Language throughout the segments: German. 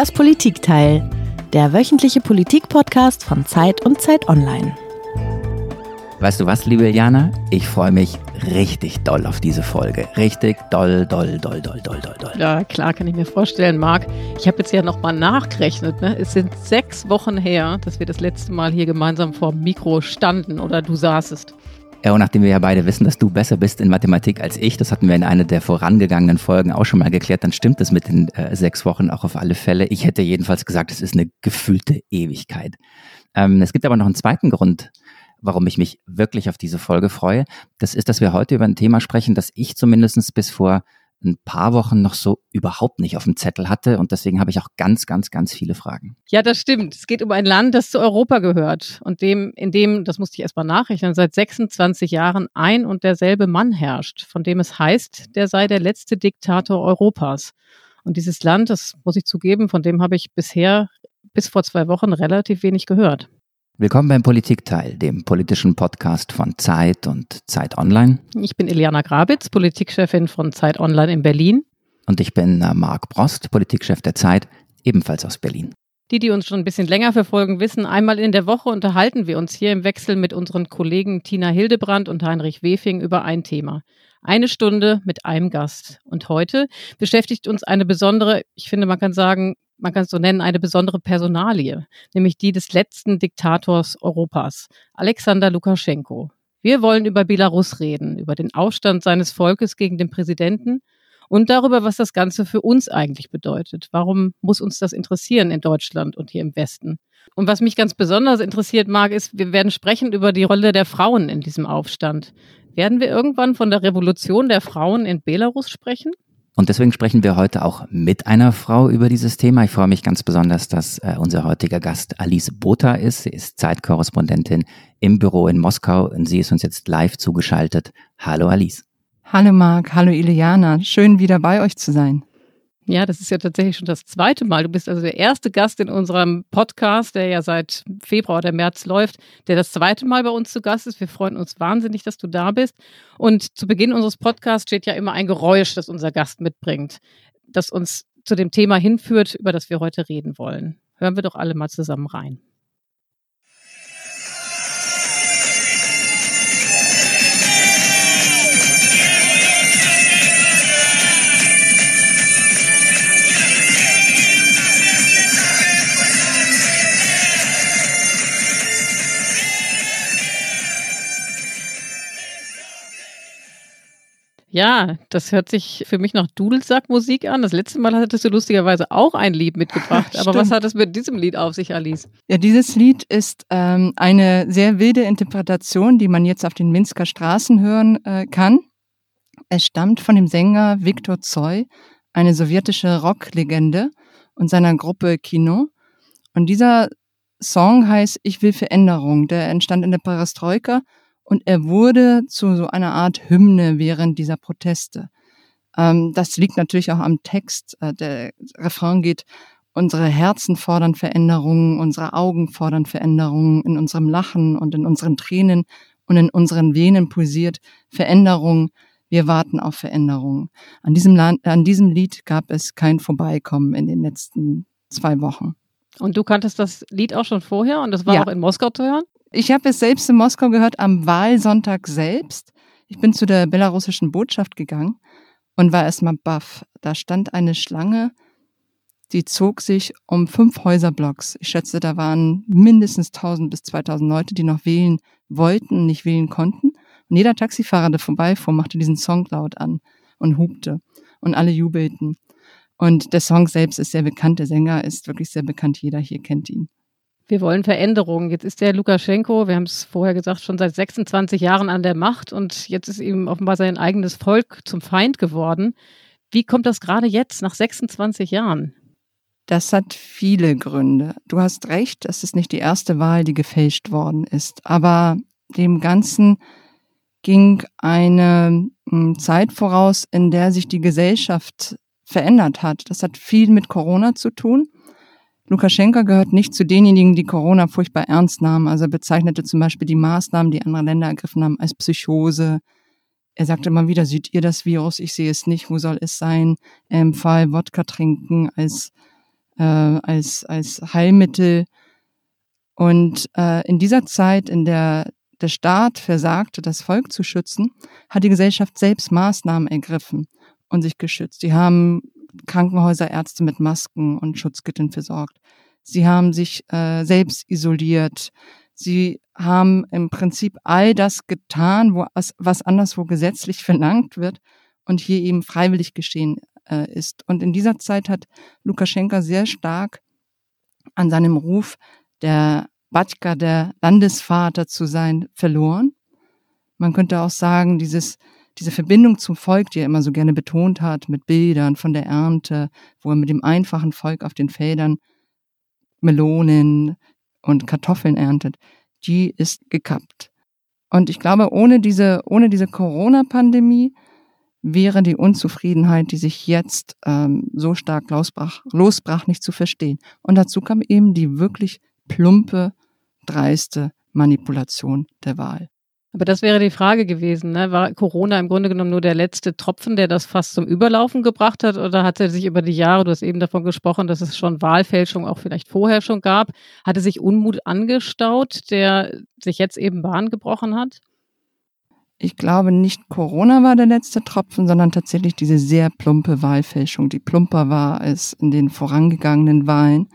Das Politikteil, der wöchentliche Politik-Podcast von Zeit und Zeit Online. Weißt du was, liebe Jana? Ich freue mich richtig doll auf diese Folge. Richtig doll, doll, doll, doll, doll, doll, doll. Ja, klar, kann ich mir vorstellen, Marc. Ich habe jetzt ja nochmal nachgerechnet. Ne? Es sind sechs Wochen her, dass wir das letzte Mal hier gemeinsam vor dem Mikro standen oder du saßest. Und nachdem wir ja beide wissen, dass du besser bist in Mathematik als ich, das hatten wir in einer der vorangegangenen Folgen auch schon mal geklärt, dann stimmt das mit den äh, sechs Wochen auch auf alle Fälle. Ich hätte jedenfalls gesagt, es ist eine gefühlte Ewigkeit. Ähm, es gibt aber noch einen zweiten Grund, warum ich mich wirklich auf diese Folge freue. Das ist, dass wir heute über ein Thema sprechen, das ich zumindest bis vor ein paar Wochen noch so überhaupt nicht auf dem Zettel hatte. Und deswegen habe ich auch ganz, ganz, ganz viele Fragen. Ja, das stimmt. Es geht um ein Land, das zu Europa gehört und dem, in dem, das musste ich erstmal nachrechnen, seit 26 Jahren ein und derselbe Mann herrscht, von dem es heißt, der sei der letzte Diktator Europas. Und dieses Land, das muss ich zugeben, von dem habe ich bisher bis vor zwei Wochen relativ wenig gehört. Willkommen beim Politikteil, dem politischen Podcast von Zeit und Zeit Online. Ich bin Eliana Grabitz, Politikchefin von Zeit Online in Berlin. Und ich bin äh, Marc Brost, Politikchef der Zeit, ebenfalls aus Berlin. Die, die uns schon ein bisschen länger verfolgen, wissen, einmal in der Woche unterhalten wir uns hier im Wechsel mit unseren Kollegen Tina Hildebrand und Heinrich Wefing über ein Thema. Eine Stunde mit einem Gast. Und heute beschäftigt uns eine besondere, ich finde, man kann sagen, man kann es so nennen, eine besondere Personalie, nämlich die des letzten Diktators Europas, Alexander Lukaschenko. Wir wollen über Belarus reden, über den Aufstand seines Volkes gegen den Präsidenten und darüber, was das Ganze für uns eigentlich bedeutet. Warum muss uns das interessieren in Deutschland und hier im Westen? Und was mich ganz besonders interessiert mag, ist, wir werden sprechen über die Rolle der Frauen in diesem Aufstand. Werden wir irgendwann von der Revolution der Frauen in Belarus sprechen? Und deswegen sprechen wir heute auch mit einer Frau über dieses Thema. Ich freue mich ganz besonders, dass äh, unser heutiger Gast Alice Botha ist. Sie ist Zeitkorrespondentin im Büro in Moskau und sie ist uns jetzt live zugeschaltet. Hallo Alice. Hallo Marc, hallo Iliana. Schön wieder bei euch zu sein. Ja, das ist ja tatsächlich schon das zweite Mal. Du bist also der erste Gast in unserem Podcast, der ja seit Februar oder März läuft, der das zweite Mal bei uns zu Gast ist. Wir freuen uns wahnsinnig, dass du da bist. Und zu Beginn unseres Podcasts steht ja immer ein Geräusch, das unser Gast mitbringt, das uns zu dem Thema hinführt, über das wir heute reden wollen. Hören wir doch alle mal zusammen rein. Ja, das hört sich für mich nach Dudelsackmusik an. Das letzte Mal hattest du lustigerweise auch ein Lied mitgebracht. Aber was hat es mit diesem Lied auf sich, Alice? Ja, dieses Lied ist ähm, eine sehr wilde Interpretation, die man jetzt auf den Minsker Straßen hören äh, kann. Es stammt von dem Sänger Viktor Zoy, eine sowjetische Rocklegende und seiner Gruppe Kino. Und dieser Song heißt Ich will Veränderung. Der entstand in der Perestroika und er wurde zu so einer Art Hymne während dieser Proteste. Ähm, das liegt natürlich auch am Text. Äh, der Refrain geht, unsere Herzen fordern Veränderungen, unsere Augen fordern Veränderungen, in unserem Lachen und in unseren Tränen und in unseren Venen pulsiert Veränderung. Wir warten auf Veränderung. An diesem, Land, an diesem Lied gab es kein Vorbeikommen in den letzten zwei Wochen. Und du kanntest das Lied auch schon vorher und das war ja. auch in Moskau zu hören? Ich habe es selbst in Moskau gehört am Wahlsonntag selbst. Ich bin zu der belarussischen Botschaft gegangen und war erstmal baff. Da stand eine Schlange, die zog sich um fünf Häuserblocks. Ich schätze, da waren mindestens 1000 bis 2000 Leute, die noch wählen wollten, nicht wählen konnten. Und jeder Taxifahrer, der vorbeifuhr, machte diesen Song laut an und hupte. Und alle jubelten. Und der Song selbst ist sehr bekannt. Der Sänger ist wirklich sehr bekannt. Jeder hier kennt ihn. Wir wollen Veränderungen. Jetzt ist der Lukaschenko, wir haben es vorher gesagt, schon seit 26 Jahren an der Macht und jetzt ist ihm offenbar sein eigenes Volk zum Feind geworden. Wie kommt das gerade jetzt, nach 26 Jahren? Das hat viele Gründe. Du hast recht, es ist nicht die erste Wahl, die gefälscht worden ist. Aber dem Ganzen ging eine hm, Zeit voraus, in der sich die Gesellschaft verändert hat. Das hat viel mit Corona zu tun. Lukaschenka gehört nicht zu denjenigen, die Corona furchtbar ernst nahmen. Also er bezeichnete zum Beispiel die Maßnahmen, die andere Länder ergriffen haben, als Psychose. Er sagte immer wieder, seht ihr das Virus? Ich sehe es nicht. Wo soll es sein? Er empfahl Wodka trinken als äh, als, als Heilmittel. Und äh, in dieser Zeit, in der der Staat versagte, das Volk zu schützen, hat die Gesellschaft selbst Maßnahmen ergriffen und sich geschützt. Sie haben Krankenhäuser, Ärzte mit Masken und Schutzkitteln versorgt. Sie haben sich äh, selbst isoliert. Sie haben im Prinzip all das getan, wo, was, anderswo gesetzlich verlangt wird und hier eben freiwillig geschehen äh, ist. Und in dieser Zeit hat Lukaschenka sehr stark an seinem Ruf der Batschka, der Landesvater zu sein, verloren. Man könnte auch sagen, dieses, diese Verbindung zum Volk, die er immer so gerne betont hat, mit Bildern von der Ernte, wo er mit dem einfachen Volk auf den Feldern Melonen und Kartoffeln erntet, die ist gekappt. Und ich glaube, ohne diese, ohne diese Corona-Pandemie wäre die Unzufriedenheit, die sich jetzt ähm, so stark losbrach, losbrach, nicht zu verstehen. Und dazu kam eben die wirklich plumpe, dreiste Manipulation der Wahl. Aber das wäre die Frage gewesen. Ne? War Corona im Grunde genommen nur der letzte Tropfen, der das fast zum Überlaufen gebracht hat? Oder hat er sich über die Jahre, du hast eben davon gesprochen, dass es schon Wahlfälschung auch vielleicht vorher schon gab, hatte sich Unmut angestaut, der sich jetzt eben Bahn gebrochen hat? Ich glaube nicht Corona war der letzte Tropfen, sondern tatsächlich diese sehr plumpe Wahlfälschung, die plumper war als in den vorangegangenen Wahlen.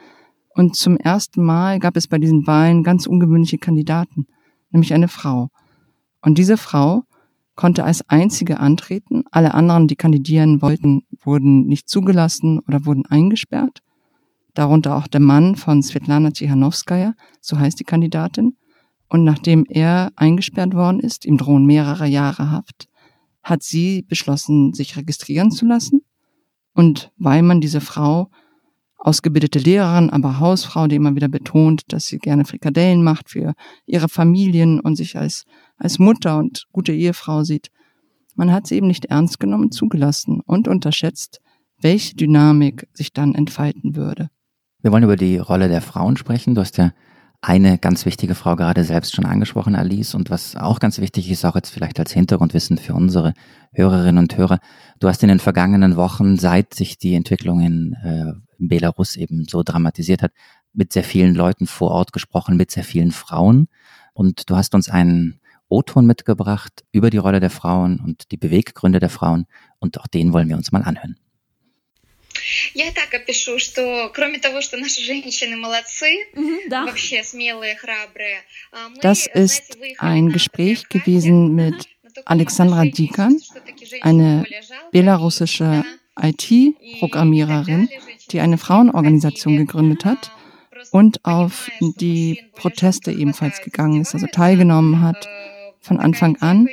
Und zum ersten Mal gab es bei diesen Wahlen ganz ungewöhnliche Kandidaten, nämlich eine Frau. Und diese Frau konnte als einzige antreten. Alle anderen, die kandidieren wollten, wurden nicht zugelassen oder wurden eingesperrt. Darunter auch der Mann von Svetlana Tichanowskaja, so heißt die Kandidatin. Und nachdem er eingesperrt worden ist, ihm drohen mehrere Jahre Haft, hat sie beschlossen, sich registrieren zu lassen. Und weil man diese Frau, ausgebildete Lehrerin, aber Hausfrau, die immer wieder betont, dass sie gerne Frikadellen macht für ihre Familien und sich als, als Mutter und gute Ehefrau sieht, man hat sie eben nicht ernst genommen, zugelassen und unterschätzt, welche Dynamik sich dann entfalten würde. Wir wollen über die Rolle der Frauen sprechen. Du hast ja eine ganz wichtige Frau gerade selbst schon angesprochen, Alice. Und was auch ganz wichtig ist, auch jetzt vielleicht als Hintergrundwissen für unsere Hörerinnen und Hörer. Du hast in den vergangenen Wochen, seit sich die Entwicklung in, in Belarus eben so dramatisiert hat, mit sehr vielen Leuten vor Ort gesprochen, mit sehr vielen Frauen. Und du hast uns einen O-Ton mitgebracht über die Rolle der Frauen und die Beweggründe der Frauen. Und auch den wollen wir uns mal anhören. Я и так опишу, что кроме того, что наши женщины молодцы, да. вообще смелые, храбрые. Das ist ein Gespräch gewesen mit Alexandra Dikan, eine belarussische IT-Programmiererin, die eine Frauenorganisation gegründet hat und auf die Proteste ebenfalls gegangen ist, also teilgenommen hat von Anfang an.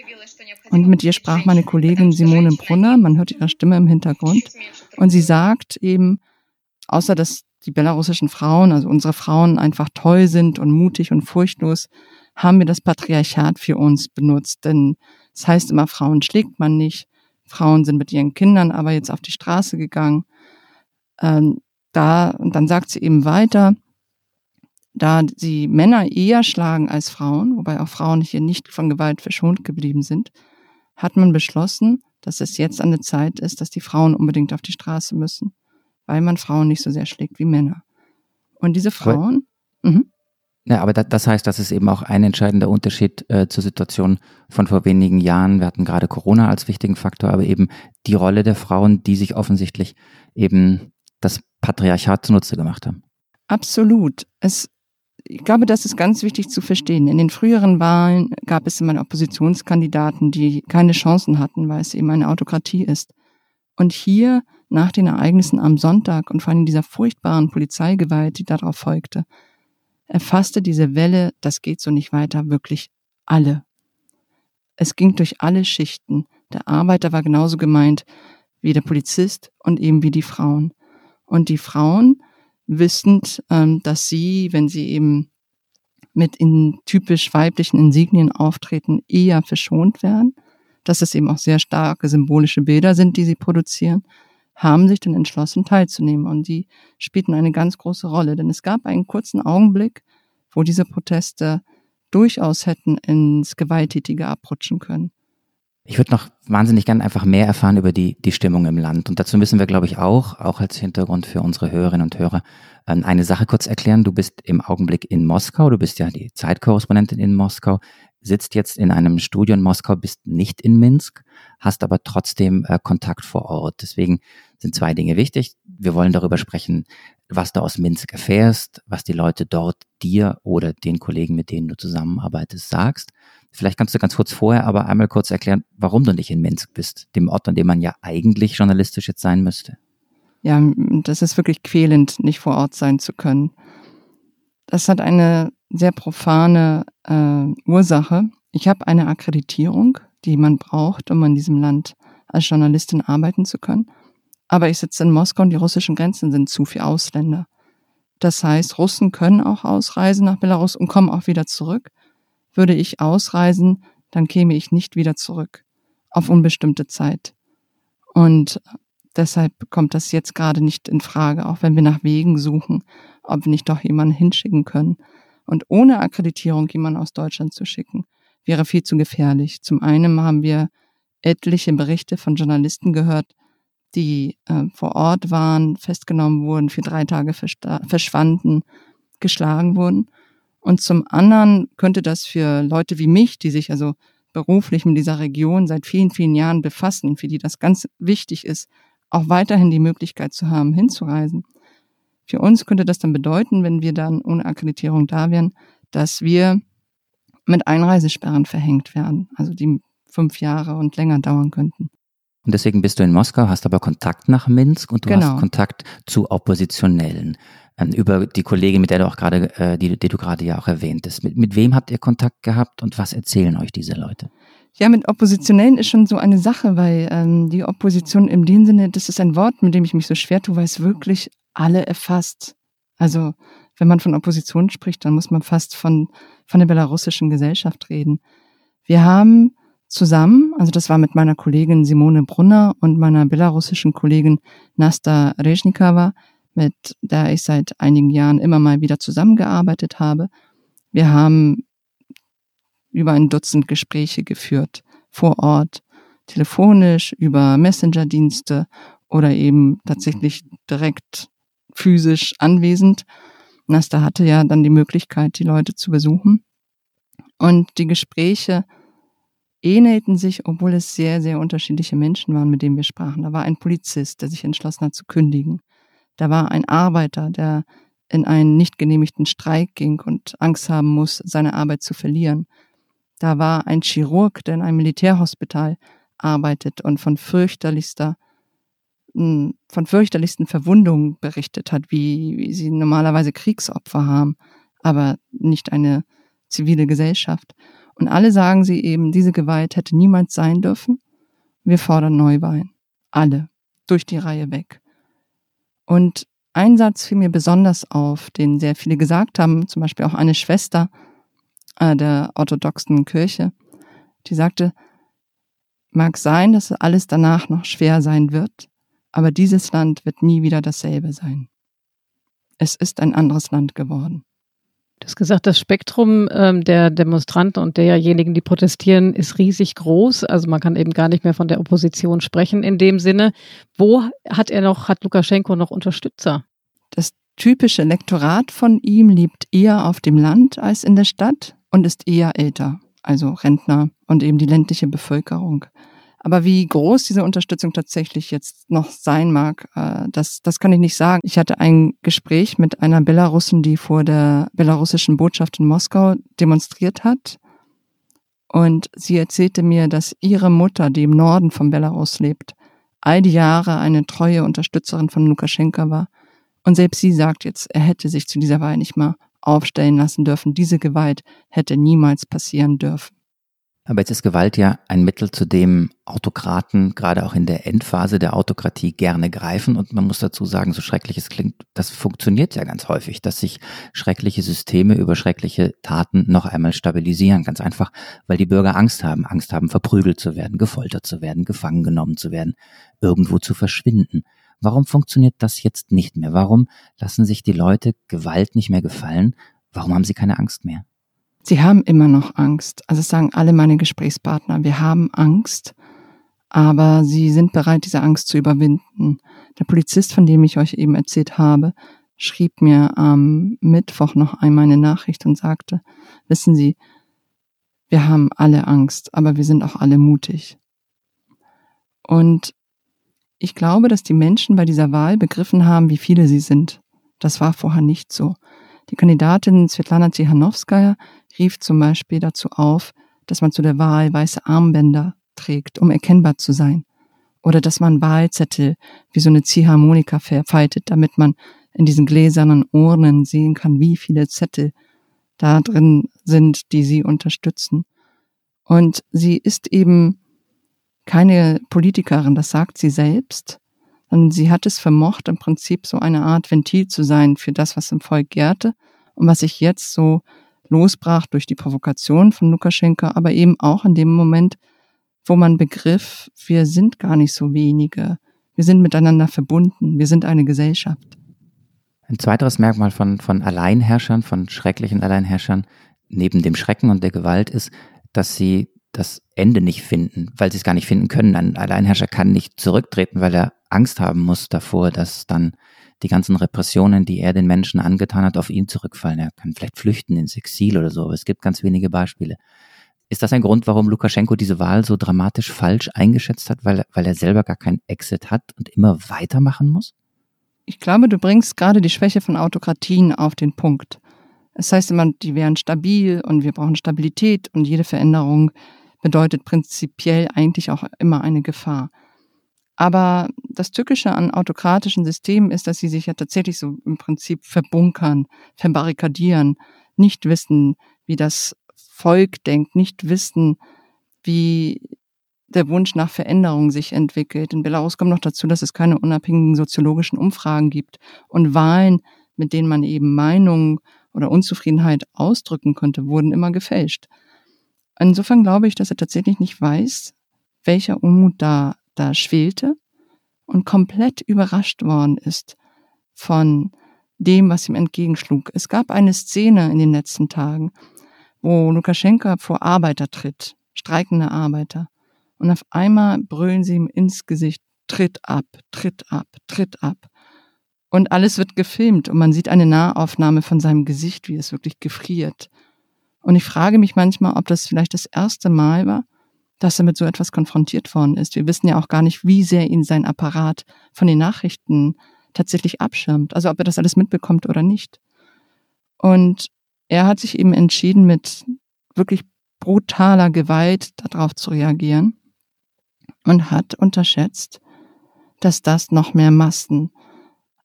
Und mit ihr sprach meine Kollegin Simone Brunner, man hört ihre Stimme im Hintergrund. Und sie sagt eben, außer dass die belarussischen Frauen, also unsere Frauen einfach toll sind und mutig und furchtlos, haben wir das Patriarchat für uns benutzt. Denn es das heißt immer, Frauen schlägt man nicht. Frauen sind mit ihren Kindern aber jetzt auf die Straße gegangen. Ähm, da, und dann sagt sie eben weiter, da sie Männer eher schlagen als Frauen, wobei auch Frauen hier nicht von Gewalt verschont geblieben sind, hat man beschlossen, dass es jetzt an der Zeit ist, dass die Frauen unbedingt auf die Straße müssen, weil man Frauen nicht so sehr schlägt wie Männer. Und diese Frauen. Aber, mhm. Ja, aber das, das, heißt, das ist eben auch ein entscheidender Unterschied äh, zur Situation von vor wenigen Jahren. Wir hatten gerade Corona als wichtigen Faktor, aber eben die Rolle der Frauen, die sich offensichtlich eben das Patriarchat zunutze gemacht haben. Absolut. Es ich glaube, das ist ganz wichtig zu verstehen. In den früheren Wahlen gab es immer Oppositionskandidaten, die keine Chancen hatten, weil es eben eine Autokratie ist. Und hier, nach den Ereignissen am Sonntag und vor allem dieser furchtbaren Polizeigewalt, die darauf folgte, erfasste diese Welle, das geht so nicht weiter, wirklich alle. Es ging durch alle Schichten. Der Arbeiter war genauso gemeint wie der Polizist und eben wie die Frauen. Und die Frauen wissend, ähm, dass sie, wenn sie eben mit in typisch weiblichen Insignien auftreten, eher verschont werden, dass es eben auch sehr starke symbolische Bilder sind, die sie produzieren, haben sich dann entschlossen teilzunehmen. Und die spielten eine ganz große Rolle, denn es gab einen kurzen Augenblick, wo diese Proteste durchaus hätten ins Gewalttätige abrutschen können. Ich würde noch wahnsinnig gern einfach mehr erfahren über die, die Stimmung im Land. Und dazu müssen wir, glaube ich, auch, auch als Hintergrund für unsere Hörerinnen und Hörer, ähm, eine Sache kurz erklären. Du bist im Augenblick in Moskau, du bist ja die Zeitkorrespondentin in Moskau, sitzt jetzt in einem Studio in Moskau, bist nicht in Minsk, hast aber trotzdem äh, Kontakt vor Ort. Deswegen sind zwei Dinge wichtig. Wir wollen darüber sprechen, was du aus Minsk erfährst, was die Leute dort dir oder den Kollegen, mit denen du zusammenarbeitest, sagst. Vielleicht kannst du ganz kurz vorher aber einmal kurz erklären, warum du nicht in Minsk bist, dem Ort, an dem man ja eigentlich journalistisch jetzt sein müsste. Ja, das ist wirklich quälend, nicht vor Ort sein zu können. Das hat eine sehr profane äh, Ursache. Ich habe eine Akkreditierung, die man braucht, um in diesem Land als Journalistin arbeiten zu können. Aber ich sitze in Moskau und die russischen Grenzen sind zu für Ausländer. Das heißt, Russen können auch ausreisen nach Belarus und kommen auch wieder zurück. Würde ich ausreisen, dann käme ich nicht wieder zurück auf unbestimmte Zeit. Und deshalb kommt das jetzt gerade nicht in Frage, auch wenn wir nach Wegen suchen, ob wir nicht doch jemanden hinschicken können. Und ohne Akkreditierung jemanden aus Deutschland zu schicken, wäre viel zu gefährlich. Zum einen haben wir etliche Berichte von Journalisten gehört, die äh, vor Ort waren, festgenommen wurden, für drei Tage verschwanden, geschlagen wurden. Und zum anderen könnte das für Leute wie mich, die sich also beruflich mit dieser Region seit vielen, vielen Jahren befassen, für die das ganz wichtig ist, auch weiterhin die Möglichkeit zu haben, hinzureisen. Für uns könnte das dann bedeuten, wenn wir dann ohne Akkreditierung da wären, dass wir mit Einreisesperren verhängt werden, also die fünf Jahre und länger dauern könnten. Und deswegen bist du in Moskau, hast aber Kontakt nach Minsk und du genau. hast Kontakt zu Oppositionellen. Ähm, über die Kollegin, mit der du auch gerade, äh, die, die du gerade ja auch erwähnt hast. Mit, mit wem habt ihr Kontakt gehabt und was erzählen euch diese Leute? Ja, mit Oppositionellen ist schon so eine Sache, weil ähm, die Opposition in dem Sinne, das ist ein Wort, mit dem ich mich so schwer tue, weil es wirklich alle erfasst. Also wenn man von Opposition spricht, dann muss man fast von, von der belarussischen Gesellschaft reden. Wir haben zusammen, also das war mit meiner Kollegin Simone Brunner und meiner belarussischen Kollegin Nasta Reznikava, mit der ich seit einigen Jahren immer mal wieder zusammengearbeitet habe. Wir haben über ein Dutzend Gespräche geführt, vor Ort, telefonisch, über Messenger-Dienste oder eben tatsächlich direkt physisch anwesend. Nasta hatte ja dann die Möglichkeit, die Leute zu besuchen. Und die Gespräche ähnelten sich, obwohl es sehr, sehr unterschiedliche Menschen waren, mit denen wir sprachen. Da war ein Polizist, der sich entschlossen hat zu kündigen. Da war ein Arbeiter, der in einen nicht genehmigten Streik ging und Angst haben muss, seine Arbeit zu verlieren. Da war ein Chirurg, der in einem Militärhospital arbeitet und von fürchterlichster hm, von fürchterlichsten Verwundungen berichtet hat, wie, wie sie normalerweise Kriegsopfer haben, aber nicht eine zivile Gesellschaft. Und alle sagen sie eben, diese Gewalt hätte niemals sein dürfen. Wir fordern Neuwahlen. Alle. Durch die Reihe weg. Und ein Satz fiel mir besonders auf, den sehr viele gesagt haben, zum Beispiel auch eine Schwester äh, der orthodoxen Kirche, die sagte, mag sein, dass alles danach noch schwer sein wird, aber dieses Land wird nie wieder dasselbe sein. Es ist ein anderes Land geworden. Du hast gesagt, das Spektrum ähm, der Demonstranten und derjenigen, die protestieren, ist riesig groß. Also man kann eben gar nicht mehr von der Opposition sprechen in dem Sinne. Wo hat er noch, hat Lukaschenko noch Unterstützer? Das typische Lektorat von ihm lebt eher auf dem Land als in der Stadt und ist eher älter, also Rentner und eben die ländliche Bevölkerung. Aber wie groß diese Unterstützung tatsächlich jetzt noch sein mag, äh, das, das kann ich nicht sagen. Ich hatte ein Gespräch mit einer Belarusin, die vor der belarussischen Botschaft in Moskau demonstriert hat. Und sie erzählte mir, dass ihre Mutter, die im Norden von Belarus lebt, all die Jahre eine treue Unterstützerin von Lukaschenka war. Und selbst sie sagt jetzt, er hätte sich zu dieser Wahl nicht mal aufstellen lassen dürfen. Diese Gewalt hätte niemals passieren dürfen. Aber jetzt ist Gewalt ja ein Mittel, zu dem Autokraten gerade auch in der Endphase der Autokratie gerne greifen. Und man muss dazu sagen, so schrecklich es klingt, das funktioniert ja ganz häufig, dass sich schreckliche Systeme über schreckliche Taten noch einmal stabilisieren. Ganz einfach, weil die Bürger Angst haben. Angst haben, verprügelt zu werden, gefoltert zu werden, gefangen genommen zu werden, irgendwo zu verschwinden. Warum funktioniert das jetzt nicht mehr? Warum lassen sich die Leute Gewalt nicht mehr gefallen? Warum haben sie keine Angst mehr? Sie haben immer noch Angst. Also sagen alle meine Gesprächspartner, wir haben Angst, aber sie sind bereit, diese Angst zu überwinden. Der Polizist, von dem ich euch eben erzählt habe, schrieb mir am Mittwoch noch einmal eine Nachricht und sagte, wissen Sie, wir haben alle Angst, aber wir sind auch alle mutig. Und ich glaube, dass die Menschen bei dieser Wahl begriffen haben, wie viele sie sind. Das war vorher nicht so. Die Kandidatin Svetlana Tsihanowskaja rief zum Beispiel dazu auf, dass man zu der Wahl weiße Armbänder trägt, um erkennbar zu sein. Oder dass man Wahlzettel wie so eine Ziehharmonika verfaltet, damit man in diesen gläsernen Urnen sehen kann, wie viele Zettel da drin sind, die sie unterstützen. Und sie ist eben keine Politikerin, das sagt sie selbst, sondern sie hat es vermocht, im Prinzip so eine Art Ventil zu sein für das, was im Volk gärte und was sich jetzt so losbrach durch die Provokation von Lukaschenka, aber eben auch in dem Moment, wo man begriff, wir sind gar nicht so wenige, wir sind miteinander verbunden, wir sind eine Gesellschaft. Ein zweiteres Merkmal von, von Alleinherrschern, von schrecklichen Alleinherrschern, neben dem Schrecken und der Gewalt ist, dass sie das Ende nicht finden, weil sie es gar nicht finden können. Ein Alleinherrscher kann nicht zurücktreten, weil er Angst haben muss davor, dass dann die ganzen Repressionen, die er den Menschen angetan hat, auf ihn zurückfallen. Er kann vielleicht flüchten ins Exil oder so, aber es gibt ganz wenige Beispiele. Ist das ein Grund, warum Lukaschenko diese Wahl so dramatisch falsch eingeschätzt hat, weil, weil er selber gar keinen Exit hat und immer weitermachen muss? Ich glaube, du bringst gerade die Schwäche von Autokratien auf den Punkt. Es heißt immer, die wären stabil und wir brauchen Stabilität und jede Veränderung bedeutet prinzipiell eigentlich auch immer eine Gefahr. Aber das Tückische an autokratischen Systemen ist, dass sie sich ja tatsächlich so im Prinzip verbunkern, verbarrikadieren, nicht wissen, wie das Volk denkt, nicht wissen, wie der Wunsch nach Veränderung sich entwickelt. In Belarus kommt noch dazu, dass es keine unabhängigen soziologischen Umfragen gibt und Wahlen, mit denen man eben Meinungen oder Unzufriedenheit ausdrücken konnte, wurden immer gefälscht. Insofern glaube ich, dass er tatsächlich nicht weiß, welcher Unmut da, da schwelte und komplett überrascht worden ist von dem, was ihm entgegenschlug. Es gab eine Szene in den letzten Tagen, wo Lukaschenka vor Arbeiter tritt, streikende Arbeiter. Und auf einmal brüllen sie ihm ins Gesicht, tritt ab, tritt ab, tritt ab. Und alles wird gefilmt und man sieht eine Nahaufnahme von seinem Gesicht, wie es wirklich gefriert. Und ich frage mich manchmal, ob das vielleicht das erste Mal war, dass er mit so etwas konfrontiert worden ist. Wir wissen ja auch gar nicht, wie sehr ihn sein Apparat von den Nachrichten tatsächlich abschirmt. Also ob er das alles mitbekommt oder nicht. Und er hat sich eben entschieden, mit wirklich brutaler Gewalt darauf zu reagieren und hat unterschätzt, dass das noch mehr Massen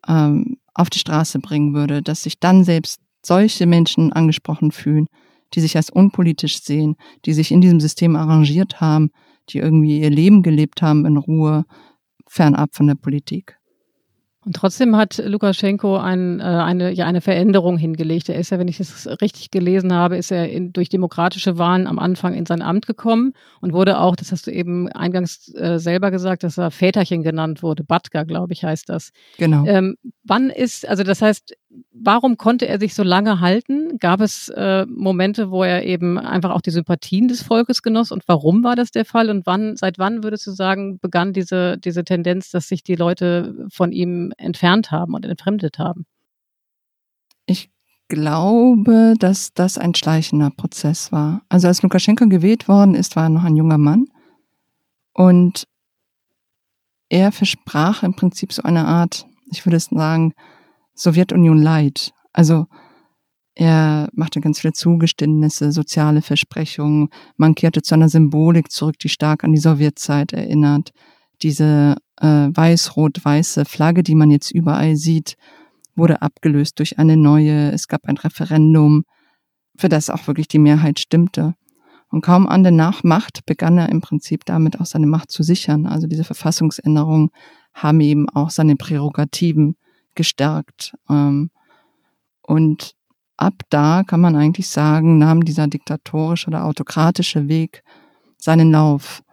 ähm, auf die Straße bringen würde, dass sich dann selbst solche Menschen angesprochen fühlen, die sich als unpolitisch sehen, die sich in diesem System arrangiert haben, die irgendwie ihr Leben gelebt haben in Ruhe, fernab von der Politik. Und trotzdem hat Lukaschenko ein, äh, eine, ja, eine Veränderung hingelegt. Er ist ja, wenn ich es richtig gelesen habe, ist er in, durch demokratische Wahlen am Anfang in sein Amt gekommen und wurde auch, das hast du eben eingangs äh, selber gesagt, dass er Väterchen genannt wurde. Batka, glaube ich, heißt das. Genau. Ähm, wann ist, also das heißt, warum konnte er sich so lange halten? Gab es äh, Momente, wo er eben einfach auch die Sympathien des Volkes genoss? Und warum war das der Fall? Und wann, seit wann würdest du sagen, begann diese, diese Tendenz, dass sich die Leute von ihm entfernt haben und entfremdet haben? Ich glaube, dass das ein schleichender Prozess war. Also als Lukaschenko gewählt worden ist, war er noch ein junger Mann. Und er versprach im Prinzip so eine Art, ich würde es sagen, Sowjetunion Light. Also er machte ganz viele Zugeständnisse, soziale Versprechungen. Man kehrte zu einer Symbolik zurück, die stark an die Sowjetzeit erinnert. Diese äh, weiß-rot-weiße Flagge, die man jetzt überall sieht, wurde abgelöst durch eine neue. Es gab ein Referendum, für das auch wirklich die Mehrheit stimmte. Und kaum an der Nachmacht begann er im Prinzip damit auch seine Macht zu sichern. Also diese Verfassungsänderungen haben eben auch seine Prärogativen gestärkt. Ähm, und ab da kann man eigentlich sagen, nahm dieser diktatorische oder autokratische Weg seinen Lauf.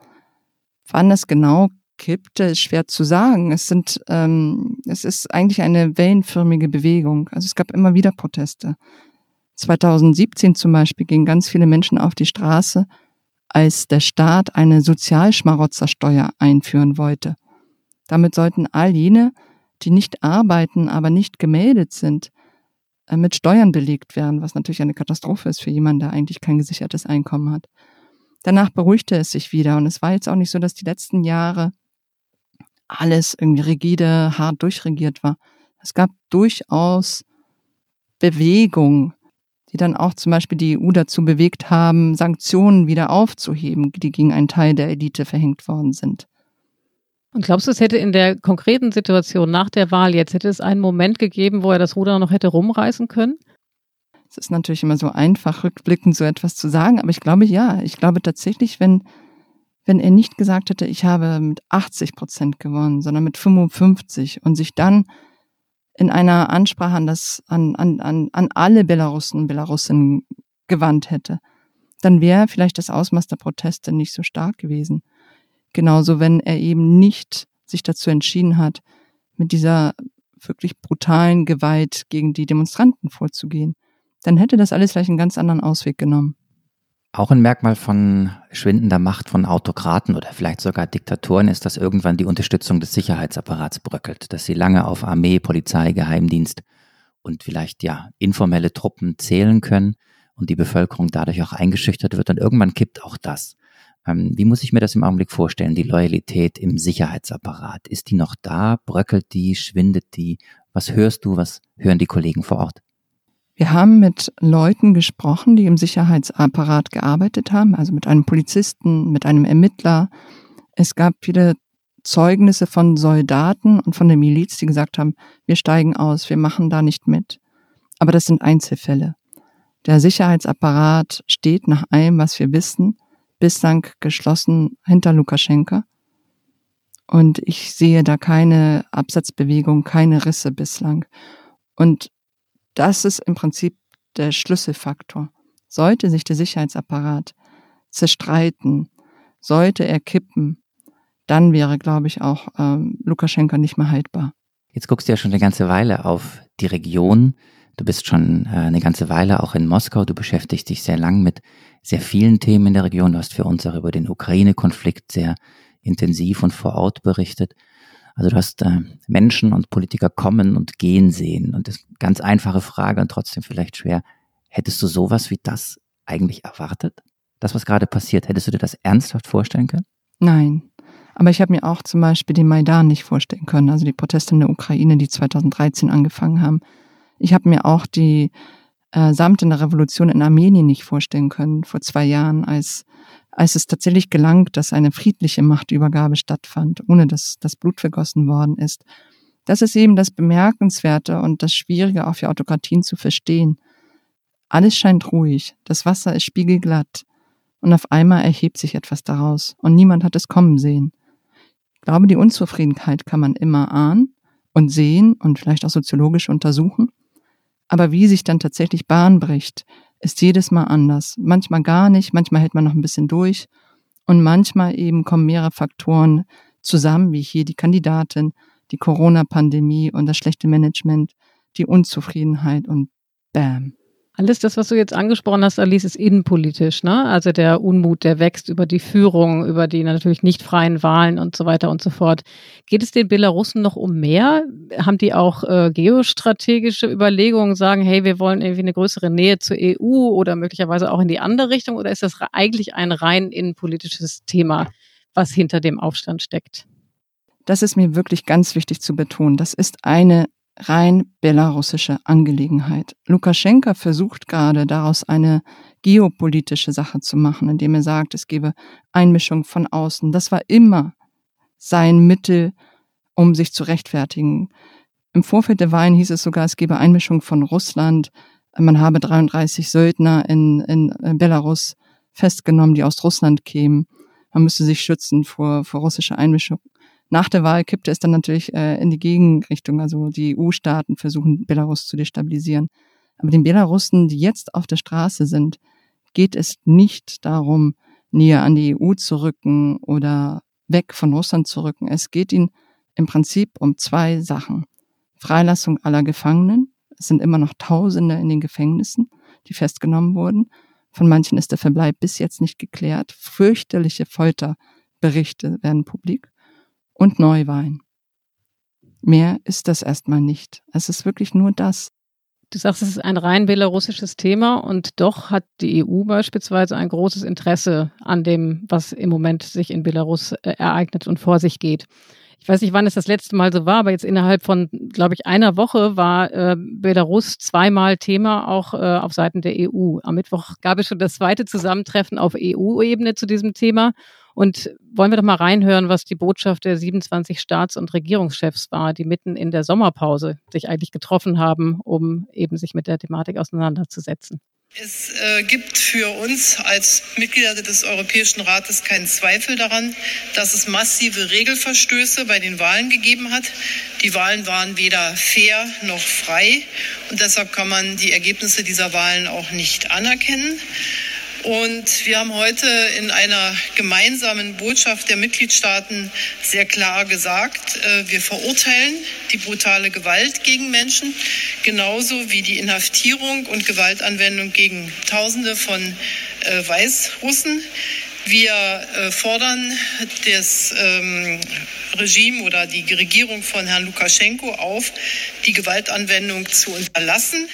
Wann es genau kippte, ist schwer zu sagen. Es sind, ähm, es ist eigentlich eine wellenförmige Bewegung. Also es gab immer wieder Proteste. 2017 zum Beispiel gingen ganz viele Menschen auf die Straße, als der Staat eine Sozialschmarotzersteuer einführen wollte. Damit sollten all jene, die nicht arbeiten, aber nicht gemeldet sind, äh, mit Steuern belegt werden, was natürlich eine Katastrophe ist für jemanden, der eigentlich kein gesichertes Einkommen hat. Danach beruhigte es sich wieder und es war jetzt auch nicht so, dass die letzten Jahre alles irgendwie rigide, hart durchregiert war. Es gab durchaus Bewegung, die dann auch zum Beispiel die EU dazu bewegt haben, Sanktionen wieder aufzuheben, die gegen einen Teil der Elite verhängt worden sind. Und glaubst du, es hätte in der konkreten Situation nach der Wahl jetzt, hätte es einen Moment gegeben, wo er das Ruder noch hätte rumreißen können? Es ist natürlich immer so einfach, rückblickend so etwas zu sagen, aber ich glaube ja. Ich glaube tatsächlich, wenn, wenn er nicht gesagt hätte, ich habe mit 80 Prozent gewonnen, sondern mit 55 und sich dann in einer Ansprache an, das, an, an, an, an alle Belarussen und Belarusinnen gewandt hätte, dann wäre vielleicht das Ausmaß der Proteste nicht so stark gewesen. Genauso, wenn er eben nicht sich dazu entschieden hat, mit dieser wirklich brutalen Gewalt gegen die Demonstranten vorzugehen, dann hätte das alles vielleicht einen ganz anderen Ausweg genommen. Auch ein Merkmal von schwindender Macht von Autokraten oder vielleicht sogar Diktatoren ist, dass irgendwann die Unterstützung des Sicherheitsapparats bröckelt, dass sie lange auf Armee, Polizei, Geheimdienst und vielleicht ja informelle Truppen zählen können und die Bevölkerung dadurch auch eingeschüchtert wird und irgendwann kippt auch das. Ähm, wie muss ich mir das im Augenblick vorstellen? Die Loyalität im Sicherheitsapparat, ist die noch da? Bröckelt die? Schwindet die? Was hörst du? Was hören die Kollegen vor Ort? Wir haben mit Leuten gesprochen, die im Sicherheitsapparat gearbeitet haben, also mit einem Polizisten, mit einem Ermittler. Es gab viele Zeugnisse von Soldaten und von der Miliz, die gesagt haben, wir steigen aus, wir machen da nicht mit. Aber das sind Einzelfälle. Der Sicherheitsapparat steht nach allem, was wir wissen, bislang geschlossen hinter Lukaschenka. Und ich sehe da keine Absatzbewegung, keine Risse bislang. Und das ist im Prinzip der Schlüsselfaktor. Sollte sich der Sicherheitsapparat zerstreiten, sollte er kippen, dann wäre, glaube ich, auch ähm, Lukaschenka nicht mehr haltbar. Jetzt guckst du ja schon eine ganze Weile auf die Region. Du bist schon äh, eine ganze Weile auch in Moskau. Du beschäftigst dich sehr lang mit sehr vielen Themen in der Region. Du hast für uns auch über den Ukraine-Konflikt sehr intensiv und vor Ort berichtet. Also du hast äh, Menschen und Politiker kommen und gehen sehen. Und das ist eine ganz einfache Frage und trotzdem vielleicht schwer. Hättest du sowas wie das eigentlich erwartet? Das, was gerade passiert, hättest du dir das ernsthaft vorstellen können? Nein. Aber ich habe mir auch zum Beispiel den Maidan nicht vorstellen können, also die Proteste in der Ukraine, die 2013 angefangen haben. Ich habe mir auch die äh, samtene Revolution in Armenien nicht vorstellen können vor zwei Jahren, als, als es tatsächlich gelang, dass eine friedliche Machtübergabe stattfand, ohne dass das Blut vergossen worden ist. Das ist eben das Bemerkenswerte und das Schwierige auch für Autokratien zu verstehen. Alles scheint ruhig, das Wasser ist spiegelglatt und auf einmal erhebt sich etwas daraus und niemand hat es kommen sehen. Ich glaube, die Unzufriedenheit kann man immer ahnen und sehen und vielleicht auch soziologisch untersuchen. Aber wie sich dann tatsächlich Bahn bricht, ist jedes Mal anders. Manchmal gar nicht, manchmal hält man noch ein bisschen durch und manchmal eben kommen mehrere Faktoren zusammen, wie hier die Kandidatin, die Corona-Pandemie und das schlechte Management, die Unzufriedenheit und bam. Alles das, was du jetzt angesprochen hast, Alice, ist innenpolitisch, ne? Also der Unmut, der wächst über die Führung, über die natürlich nicht freien Wahlen und so weiter und so fort. Geht es den Belarussen noch um mehr? Haben die auch äh, geostrategische Überlegungen, sagen, hey, wir wollen irgendwie eine größere Nähe zur EU oder möglicherweise auch in die andere Richtung? Oder ist das eigentlich ein rein innenpolitisches Thema, was hinter dem Aufstand steckt? Das ist mir wirklich ganz wichtig zu betonen. Das ist eine rein belarussische Angelegenheit. Lukaschenka versucht gerade daraus eine geopolitische Sache zu machen, indem er sagt, es gebe Einmischung von außen. Das war immer sein Mittel, um sich zu rechtfertigen. Im Vorfeld der Wahlen hieß es sogar, es gebe Einmischung von Russland. Man habe 33 Söldner in, in Belarus festgenommen, die aus Russland kämen. Man müsse sich schützen vor, vor russischer Einmischung. Nach der Wahl kippte es dann natürlich äh, in die Gegenrichtung. Also die EU-Staaten versuchen, Belarus zu destabilisieren. Aber den Belarussen, die jetzt auf der Straße sind, geht es nicht darum, näher an die EU zu rücken oder weg von Russland zu rücken. Es geht ihnen im Prinzip um zwei Sachen. Freilassung aller Gefangenen. Es sind immer noch Tausende in den Gefängnissen. die festgenommen wurden. Von manchen ist der Verbleib bis jetzt nicht geklärt. Fürchterliche Folterberichte werden publik und Neuwahlen. Mehr ist das erstmal nicht. Es ist wirklich nur das. Du sagst, es ist ein rein belarussisches Thema und doch hat die EU beispielsweise ein großes Interesse an dem, was im Moment sich in Belarus äh, ereignet und vor sich geht. Ich weiß nicht, wann es das letzte Mal so war, aber jetzt innerhalb von, glaube ich, einer Woche war äh, Belarus zweimal Thema, auch äh, auf Seiten der EU. Am Mittwoch gab es schon das zweite Zusammentreffen auf EU-Ebene zu diesem Thema. Und wollen wir doch mal reinhören, was die Botschaft der 27 Staats- und Regierungschefs war, die mitten in der Sommerpause sich eigentlich getroffen haben, um eben sich mit der Thematik auseinanderzusetzen. Es äh, gibt für uns als Mitglieder des Europäischen Rates keinen Zweifel daran, dass es massive Regelverstöße bei den Wahlen gegeben hat. Die Wahlen waren weder fair noch frei und deshalb kann man die Ergebnisse dieser Wahlen auch nicht anerkennen. Und wir haben heute in einer gemeinsamen Botschaft der Mitgliedstaaten sehr klar gesagt, äh, wir verurteilen die brutale Gewalt gegen Menschen, genauso wie die Inhaftierung und Gewaltanwendung gegen Tausende von äh, Weißrussen. Wir äh, fordern das ähm, Regime oder die Regierung von Herrn Lukaschenko auf, die Gewaltanwendung zu unterlassen.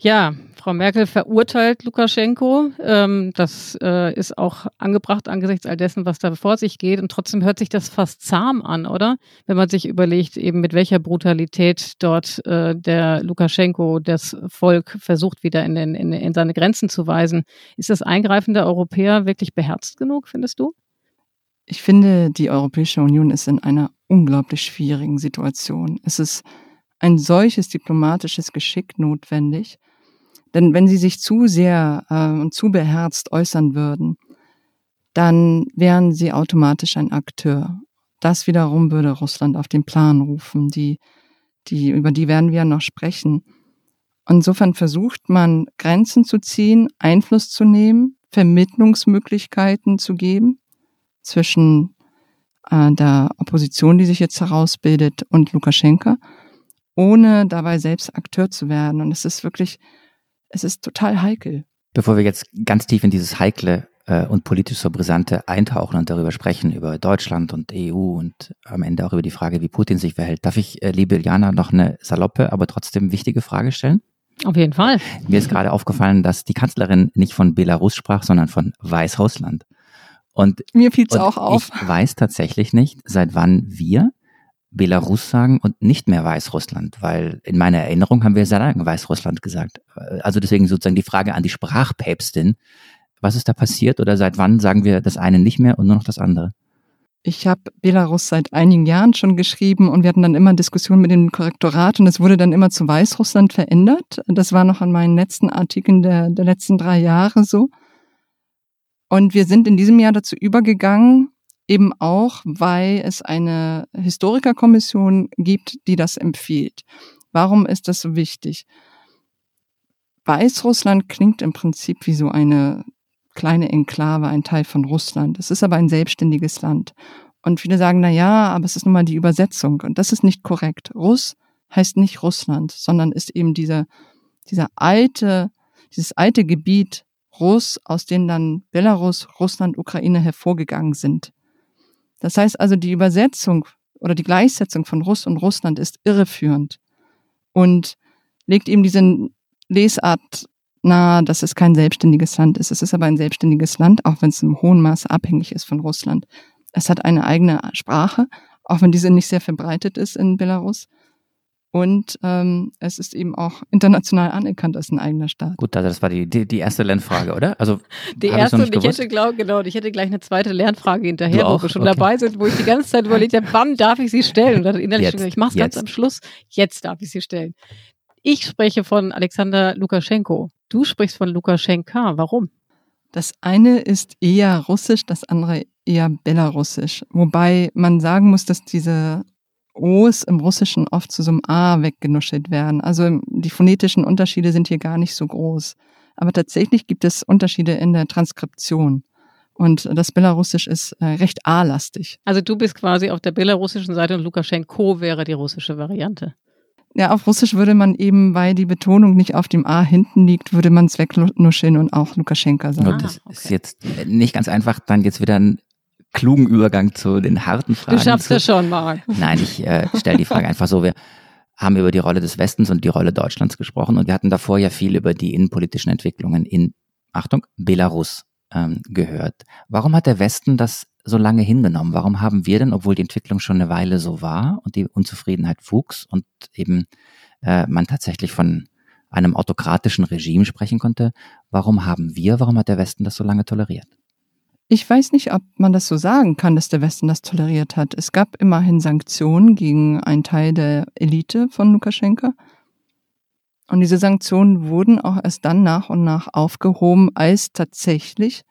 Ja, Frau Merkel verurteilt Lukaschenko. Ähm, das äh, ist auch angebracht angesichts all dessen, was da vor sich geht. Und trotzdem hört sich das fast zahm an, oder? Wenn man sich überlegt, eben mit welcher Brutalität dort äh, der Lukaschenko das Volk versucht, wieder in, den, in, in seine Grenzen zu weisen. Ist das Eingreifen der Europäer wirklich beherzt genug, findest du? Ich finde, die Europäische Union ist in einer unglaublich schwierigen Situation. Es ist ein solches diplomatisches Geschick notwendig, denn wenn sie sich zu sehr äh, und zu beherzt äußern würden, dann wären sie automatisch ein Akteur. Das wiederum würde Russland auf den Plan rufen. Die, die, über die werden wir noch sprechen. Insofern versucht man, Grenzen zu ziehen, Einfluss zu nehmen, Vermittlungsmöglichkeiten zu geben zwischen äh, der Opposition, die sich jetzt herausbildet, und Lukaschenka, ohne dabei selbst Akteur zu werden. Und es ist wirklich es ist total heikel. Bevor wir jetzt ganz tief in dieses heikle äh, und politisch so brisante eintauchen und darüber sprechen, über Deutschland und EU und am Ende auch über die Frage, wie Putin sich verhält, darf ich, äh, liebe Jana, noch eine saloppe, aber trotzdem wichtige Frage stellen? Auf jeden Fall. Mir ist gerade aufgefallen, dass die Kanzlerin nicht von Belarus sprach, sondern von Weißrussland. Und mir fiel es auch auf. Ich weiß tatsächlich nicht, seit wann wir Belarus sagen und nicht mehr Weißrussland, weil in meiner Erinnerung haben wir sehr lange Weißrussland gesagt. Also deswegen sozusagen die Frage an die Sprachpäpstin, was ist da passiert oder seit wann sagen wir das eine nicht mehr und nur noch das andere? Ich habe Belarus seit einigen Jahren schon geschrieben und wir hatten dann immer Diskussionen mit dem Korrektorat und es wurde dann immer zu Weißrussland verändert. Das war noch an meinen letzten Artikeln der, der letzten drei Jahre so. Und wir sind in diesem Jahr dazu übergegangen, eben auch, weil es eine Historikerkommission gibt, die das empfiehlt. Warum ist das so wichtig? Weißrussland klingt im Prinzip wie so eine kleine Enklave, ein Teil von Russland. Es ist aber ein selbstständiges Land. Und viele sagen, na ja, aber es ist nun mal die Übersetzung. Und das ist nicht korrekt. Russ heißt nicht Russland, sondern ist eben dieser, dieser alte, dieses alte Gebiet Russ, aus dem dann Belarus, Russland, Ukraine hervorgegangen sind. Das heißt also, die Übersetzung oder die Gleichsetzung von Russ und Russland ist irreführend und legt ihm diese Lesart nahe, dass es kein selbstständiges Land ist. Es ist aber ein selbstständiges Land, auch wenn es im hohen Maße abhängig ist von Russland. Es hat eine eigene Sprache, auch wenn diese nicht sehr verbreitet ist in Belarus. Und ähm, es ist eben auch international anerkannt als ein eigener Staat. Gut, also das war die, die, die erste Lernfrage, oder? Also die erste, und ich hätte glaub, genau, ich hätte gleich eine zweite Lernfrage hinterher, wo wir schon okay. dabei sind, wo ich die ganze Zeit überlegt habe, wann darf ich sie stellen? Und dann innerlich jetzt, ich mache es ganz am Schluss. Jetzt darf ich sie stellen. Ich spreche von Alexander Lukaschenko. Du sprichst von Lukaschenka. Warum? Das eine ist eher russisch, das andere eher belarussisch. Wobei man sagen muss, dass diese O's im Russischen oft zu so einem A weggenuschelt werden. Also die phonetischen Unterschiede sind hier gar nicht so groß. Aber tatsächlich gibt es Unterschiede in der Transkription. Und das Belarussisch ist äh, recht A-lastig. Also du bist quasi auf der belarussischen Seite und Lukaschenko wäre die russische Variante. Ja, auf Russisch würde man eben, weil die Betonung nicht auf dem A hinten liegt, würde man es wegnuscheln und auch Lukaschenka sagen. Und das ist jetzt nicht ganz einfach, dann jetzt wieder einen klugen Übergang zu den harten Fragen. Du schaffst das schon, Marc. Nein, ich äh, stelle die Frage einfach so. Wir haben über die Rolle des Westens und die Rolle Deutschlands gesprochen und wir hatten davor ja viel über die innenpolitischen Entwicklungen in, Achtung, Belarus ähm, gehört. Warum hat der Westen das so lange hingenommen? Warum haben wir denn, obwohl die Entwicklung schon eine Weile so war und die Unzufriedenheit wuchs und eben äh, man tatsächlich von einem autokratischen Regime sprechen konnte, warum haben wir, warum hat der Westen das so lange toleriert? Ich weiß nicht, ob man das so sagen kann, dass der Westen das toleriert hat. Es gab immerhin Sanktionen gegen einen Teil der Elite von Lukaschenka. Und diese Sanktionen wurden auch erst dann nach und nach aufgehoben, als tatsächlich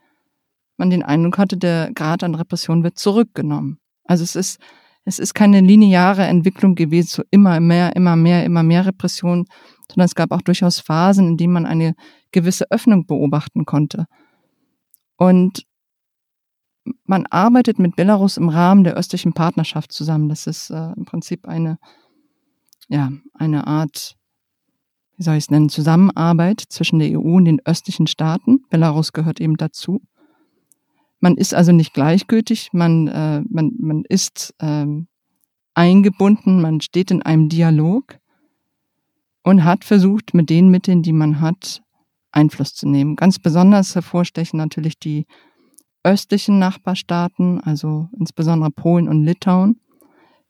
man den Eindruck hatte, der Grad an Repression wird zurückgenommen. Also es ist, es ist keine lineare Entwicklung gewesen, so immer mehr, immer mehr, immer mehr Repression, sondern es gab auch durchaus Phasen, in denen man eine gewisse Öffnung beobachten konnte. Und man arbeitet mit Belarus im Rahmen der östlichen Partnerschaft zusammen. Das ist äh, im Prinzip eine, ja, eine Art, wie soll ich es nennen, Zusammenarbeit zwischen der EU und den östlichen Staaten. Belarus gehört eben dazu. Man ist also nicht gleichgültig, man, äh, man, man ist ähm, eingebunden, man steht in einem Dialog und hat versucht, mit den Mitteln, die man hat, Einfluss zu nehmen. Ganz besonders hervorstechen natürlich die östlichen Nachbarstaaten, also insbesondere Polen und Litauen.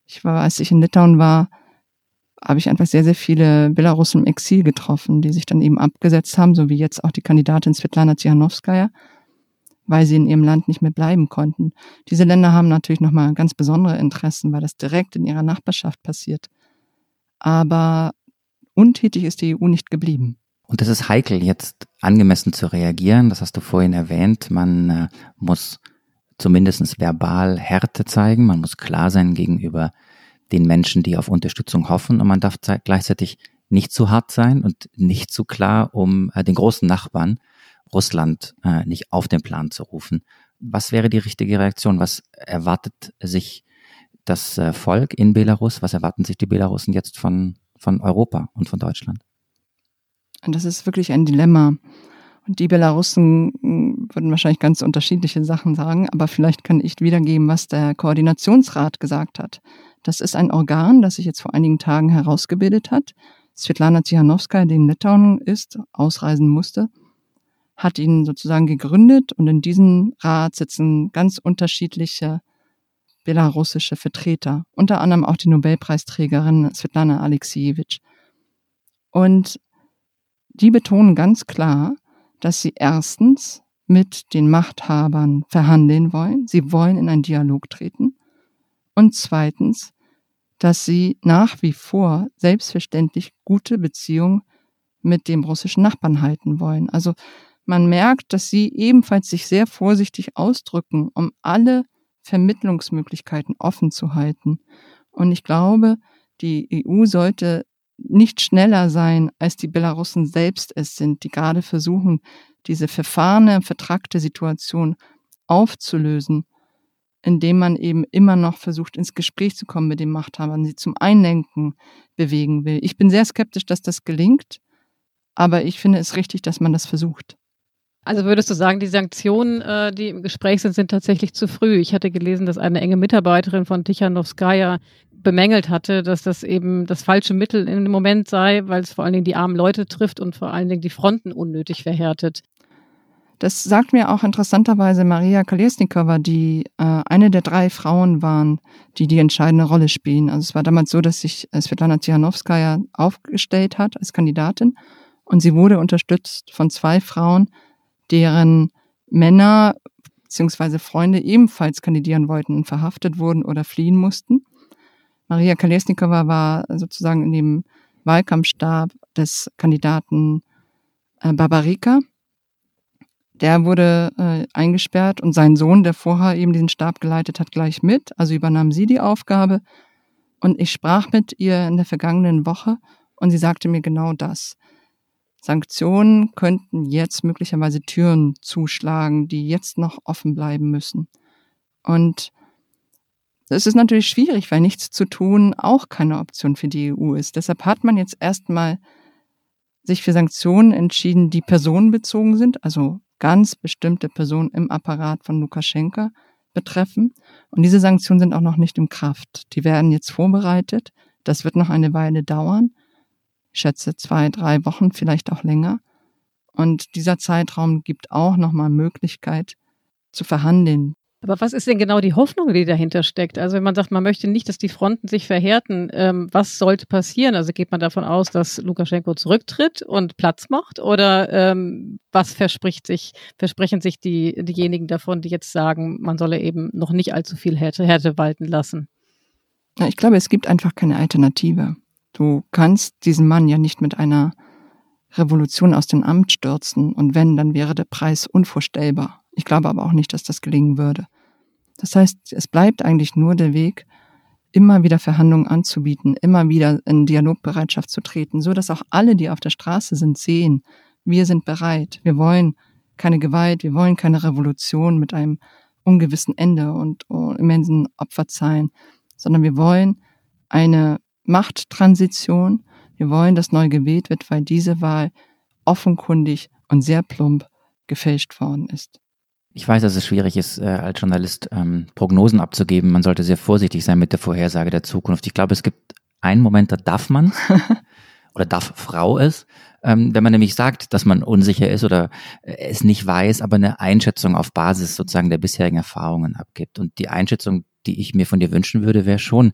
Ich war, als ich in Litauen war, habe ich einfach sehr, sehr viele Belarussen im Exil getroffen, die sich dann eben abgesetzt haben, so wie jetzt auch die Kandidatin Svetlana Tsihanowskaja, weil sie in ihrem Land nicht mehr bleiben konnten. Diese Länder haben natürlich nochmal ganz besondere Interessen, weil das direkt in ihrer Nachbarschaft passiert. Aber untätig ist die EU nicht geblieben. Und es ist heikel, jetzt angemessen zu reagieren. Das hast du vorhin erwähnt. Man äh, muss zumindest verbal Härte zeigen. Man muss klar sein gegenüber den Menschen, die auf Unterstützung hoffen. Und man darf gleichzeitig nicht zu hart sein und nicht zu klar, um äh, den großen Nachbarn Russland äh, nicht auf den Plan zu rufen. Was wäre die richtige Reaktion? Was erwartet sich das äh, Volk in Belarus? Was erwarten sich die Belarusen jetzt von, von Europa und von Deutschland? Und das ist wirklich ein Dilemma. Und die Belarussen hm, würden wahrscheinlich ganz unterschiedliche Sachen sagen, aber vielleicht kann ich wiedergeben, was der Koordinationsrat gesagt hat. Das ist ein Organ, das sich jetzt vor einigen Tagen herausgebildet hat. Svetlana Tsihanowska, die in Litauen ist, ausreisen musste, hat ihn sozusagen gegründet und in diesem Rat sitzen ganz unterschiedliche belarussische Vertreter, unter anderem auch die Nobelpreisträgerin Svetlana Alexievich. Und die betonen ganz klar, dass sie erstens mit den Machthabern verhandeln wollen, sie wollen in einen Dialog treten und zweitens, dass sie nach wie vor selbstverständlich gute Beziehungen mit dem russischen Nachbarn halten wollen. Also man merkt, dass sie ebenfalls sich sehr vorsichtig ausdrücken, um alle Vermittlungsmöglichkeiten offen zu halten. Und ich glaube, die EU sollte nicht schneller sein, als die Belarussen selbst es sind, die gerade versuchen, diese verfahrene, vertrackte Situation aufzulösen, indem man eben immer noch versucht, ins Gespräch zu kommen mit den Machthabern, sie zum Einlenken bewegen will. Ich bin sehr skeptisch, dass das gelingt, aber ich finde es richtig, dass man das versucht. Also würdest du sagen, die Sanktionen, äh, die im Gespräch sind, sind tatsächlich zu früh? Ich hatte gelesen, dass eine enge Mitarbeiterin von Tichanowskaja bemängelt hatte, dass das eben das falsche Mittel im Moment sei, weil es vor allen Dingen die armen Leute trifft und vor allen Dingen die Fronten unnötig verhärtet. Das sagt mir auch interessanterweise Maria Kolesnikova, die äh, eine der drei Frauen waren, die die entscheidende Rolle spielen. Also es war damals so, dass sich äh, Svetlana Tsihanowskaja aufgestellt hat als Kandidatin und sie wurde unterstützt von zwei Frauen, deren Männer bzw. Freunde ebenfalls kandidieren wollten und verhaftet wurden oder fliehen mussten. Maria Kalesnikova war sozusagen in dem Wahlkampfstab des Kandidaten äh, Barbarika. Der wurde äh, eingesperrt und sein Sohn, der vorher eben diesen Stab geleitet hat, gleich mit. Also übernahm sie die Aufgabe. Und ich sprach mit ihr in der vergangenen Woche und sie sagte mir genau das. Sanktionen könnten jetzt möglicherweise Türen zuschlagen, die jetzt noch offen bleiben müssen. Und es ist natürlich schwierig, weil nichts zu tun auch keine Option für die EU ist. Deshalb hat man jetzt erstmal sich für Sanktionen entschieden, die personenbezogen sind, also ganz bestimmte Personen im Apparat von Lukaschenka betreffen. Und diese Sanktionen sind auch noch nicht in Kraft. Die werden jetzt vorbereitet. Das wird noch eine Weile dauern. Ich schätze zwei, drei Wochen, vielleicht auch länger. Und dieser Zeitraum gibt auch nochmal Möglichkeit zu verhandeln. Aber was ist denn genau die Hoffnung, die dahinter steckt? Also wenn man sagt, man möchte nicht, dass die Fronten sich verhärten, ähm, was sollte passieren? Also geht man davon aus, dass Lukaschenko zurücktritt und Platz macht? Oder ähm, was verspricht sich, versprechen sich die, diejenigen davon, die jetzt sagen, man solle eben noch nicht allzu viel Härte, Härte walten lassen? Ich glaube, es gibt einfach keine Alternative. Du kannst diesen Mann ja nicht mit einer Revolution aus dem Amt stürzen und wenn, dann wäre der Preis unvorstellbar. Ich glaube aber auch nicht, dass das gelingen würde. Das heißt, es bleibt eigentlich nur der Weg, immer wieder Verhandlungen anzubieten, immer wieder in Dialogbereitschaft zu treten, so dass auch alle, die auf der Straße sind, sehen, wir sind bereit, wir wollen keine Gewalt, wir wollen keine Revolution mit einem ungewissen Ende und immensen Opferzahlen, sondern wir wollen eine Machttransition, wir wollen, dass neu gewählt wird, weil diese Wahl offenkundig und sehr plump gefälscht worden ist. Ich weiß, dass es schwierig ist, äh, als Journalist ähm, Prognosen abzugeben. Man sollte sehr vorsichtig sein mit der Vorhersage der Zukunft. Ich glaube, es gibt einen Moment, da darf man oder darf Frau es, ähm, wenn man nämlich sagt, dass man unsicher ist oder äh, es nicht weiß, aber eine Einschätzung auf Basis sozusagen der bisherigen Erfahrungen abgibt. Und die Einschätzung, die ich mir von dir wünschen würde, wäre schon,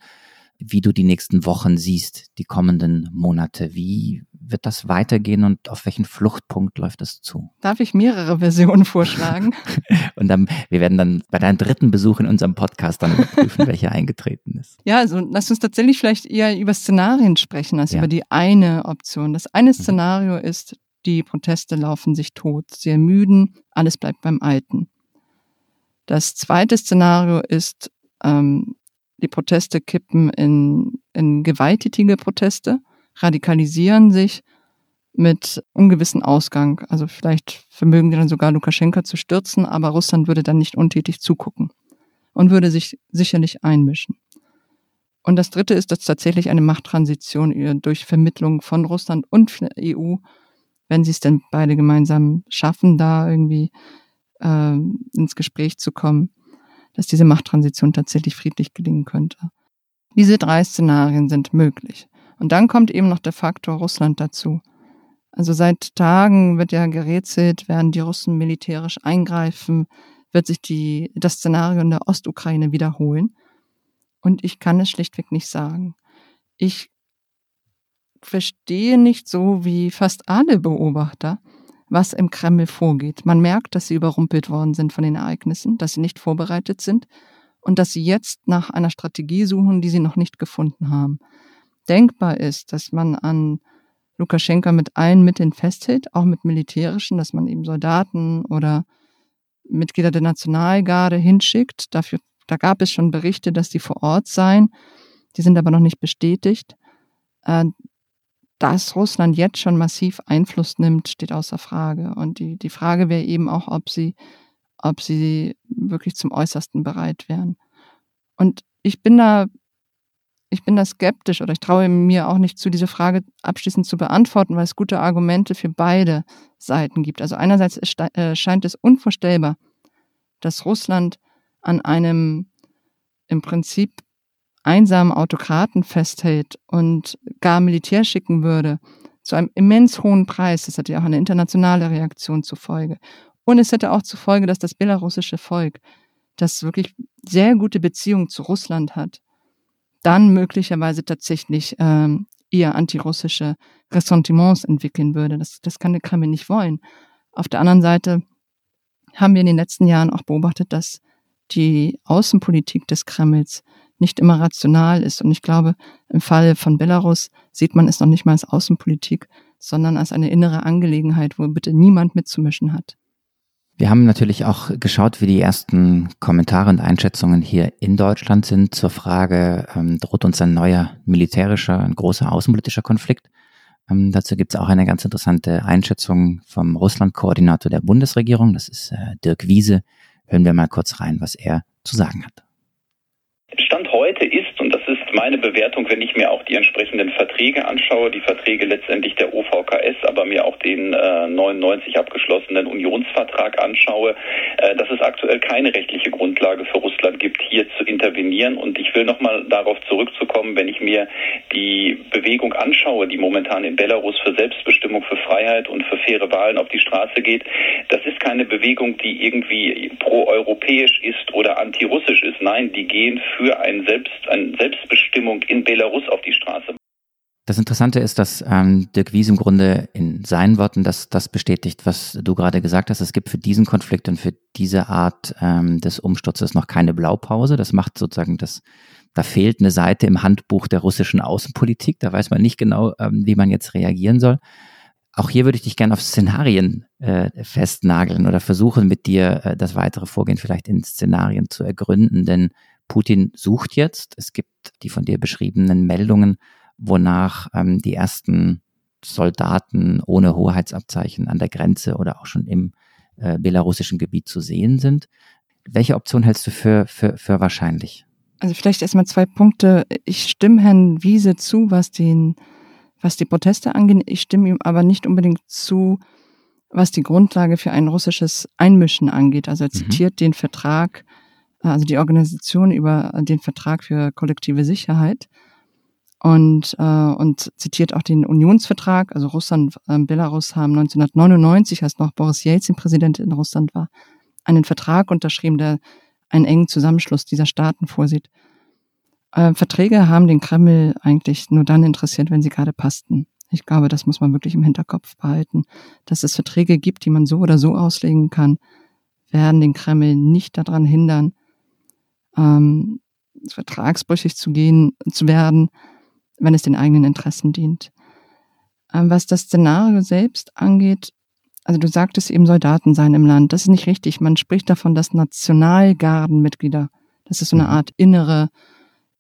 wie du die nächsten Wochen siehst, die kommenden Monate. Wie wird das weitergehen und auf welchen Fluchtpunkt läuft es zu? Darf ich mehrere Versionen vorschlagen? und dann, wir werden dann bei deinem dritten Besuch in unserem Podcast dann prüfen, welcher eingetreten ist. Ja, also lass uns tatsächlich vielleicht eher über Szenarien sprechen, als ja. über die eine Option. Das eine mhm. Szenario mhm. ist, die Proteste laufen sich tot, sie ermüden, alles bleibt beim Alten. Das zweite Szenario ist, ähm, die Proteste kippen in, in gewalttätige Proteste, radikalisieren sich mit ungewissen Ausgang. Also vielleicht vermögen die dann sogar Lukaschenka zu stürzen, aber Russland würde dann nicht untätig zugucken und würde sich sicherlich einmischen. Und das Dritte ist, dass tatsächlich eine Machttransition durch Vermittlung von Russland und EU, wenn sie es denn beide gemeinsam schaffen, da irgendwie äh, ins Gespräch zu kommen, dass diese Machttransition tatsächlich friedlich gelingen könnte. Diese drei Szenarien sind möglich. Und dann kommt eben noch der Faktor Russland dazu. Also seit Tagen wird ja gerätselt, werden die Russen militärisch eingreifen, wird sich die, das Szenario in der Ostukraine wiederholen. Und ich kann es schlichtweg nicht sagen. Ich verstehe nicht so wie fast alle Beobachter, was im Kreml vorgeht. Man merkt, dass sie überrumpelt worden sind von den Ereignissen, dass sie nicht vorbereitet sind und dass sie jetzt nach einer Strategie suchen, die sie noch nicht gefunden haben. Denkbar ist, dass man an Lukaschenka mit allen Mitteln festhält, auch mit militärischen, dass man eben Soldaten oder Mitglieder der Nationalgarde hinschickt. Dafür, da gab es schon Berichte, dass die vor Ort seien. Die sind aber noch nicht bestätigt. Äh, dass Russland jetzt schon massiv Einfluss nimmt, steht außer Frage. Und die, die Frage wäre eben auch, ob sie, ob sie wirklich zum Äußersten bereit wären. Und ich bin da, ich bin da skeptisch oder ich traue mir auch nicht zu, diese Frage abschließend zu beantworten, weil es gute Argumente für beide Seiten gibt. Also einerseits äh, scheint es unvorstellbar, dass Russland an einem im Prinzip einsamen Autokraten festhält und gar Militär schicken würde, zu einem immens hohen Preis, das hätte ja auch eine internationale Reaktion zur Folge. Und es hätte auch zur Folge, dass das belarussische Volk, das wirklich sehr gute Beziehungen zu Russland hat, dann möglicherweise tatsächlich ähm, eher antirussische Ressentiments entwickeln würde. Das, das kann der Kreml nicht wollen. Auf der anderen Seite haben wir in den letzten Jahren auch beobachtet, dass die Außenpolitik des Kremls nicht immer rational ist. Und ich glaube, im Fall von Belarus sieht man es noch nicht mal als Außenpolitik, sondern als eine innere Angelegenheit, wo bitte niemand mitzumischen hat. Wir haben natürlich auch geschaut, wie die ersten Kommentare und Einschätzungen hier in Deutschland sind zur Frage, ähm, droht uns ein neuer militärischer, ein großer außenpolitischer Konflikt? Ähm, dazu gibt es auch eine ganz interessante Einschätzung vom Russland-Koordinator der Bundesregierung, das ist äh, Dirk Wiese. Hören wir mal kurz rein, was er zu sagen hat. Stand heute ist meine Bewertung, wenn ich mir auch die entsprechenden Verträge anschaue, die Verträge letztendlich der OVKS, aber mir auch den äh, 99 abgeschlossenen Unionsvertrag anschaue, äh, dass es aktuell keine rechtliche Grundlage für Russland gibt, hier zu intervenieren. Und ich will nochmal darauf zurückzukommen, wenn ich mir die Bewegung anschaue, die momentan in Belarus für Selbstbestimmung, für Freiheit und für faire Wahlen auf die Straße geht, das ist keine Bewegung, die irgendwie pro-europäisch ist oder antirussisch ist. Nein, die gehen für ein Selbst, eine Selbstbestimmung in Belarus auf die Straße. Das Interessante ist, dass ähm, Dirk Wies im Grunde in seinen Worten das, das bestätigt, was du gerade gesagt hast. Es gibt für diesen Konflikt und für diese Art ähm, des Umsturzes noch keine Blaupause. Das macht sozusagen das, da fehlt eine Seite im Handbuch der russischen Außenpolitik. Da weiß man nicht genau, ähm, wie man jetzt reagieren soll. Auch hier würde ich dich gerne auf Szenarien äh, festnageln oder versuchen mit dir äh, das weitere Vorgehen vielleicht in Szenarien zu ergründen, denn Putin sucht jetzt, es gibt die von dir beschriebenen Meldungen, wonach ähm, die ersten Soldaten ohne Hoheitsabzeichen an der Grenze oder auch schon im äh, belarussischen Gebiet zu sehen sind. Welche Option hältst du für, für, für wahrscheinlich? Also vielleicht erstmal zwei Punkte. Ich stimme Herrn Wiese zu, was den was die Proteste angeht. Ich stimme ihm aber nicht unbedingt zu, was die Grundlage für ein russisches Einmischen angeht. Also er mhm. zitiert den Vertrag, also die Organisation über den Vertrag für kollektive Sicherheit und, äh, und zitiert auch den Unionsvertrag. Also Russland und äh, Belarus haben 1999, als noch Boris Jelzin Präsident in Russland war, einen Vertrag unterschrieben, der einen engen Zusammenschluss dieser Staaten vorsieht. Äh, Verträge haben den Kreml eigentlich nur dann interessiert, wenn sie gerade passten. Ich glaube, das muss man wirklich im Hinterkopf behalten. Dass es Verträge gibt, die man so oder so auslegen kann, werden den Kreml nicht daran hindern, ähm, vertragsbrüchig zu gehen, zu werden, wenn es den eigenen Interessen dient. Ähm, was das Szenario selbst angeht, also du sagtest eben Soldaten sein im Land. Das ist nicht richtig. Man spricht davon, dass Nationalgardenmitglieder, das ist so eine mhm. Art innere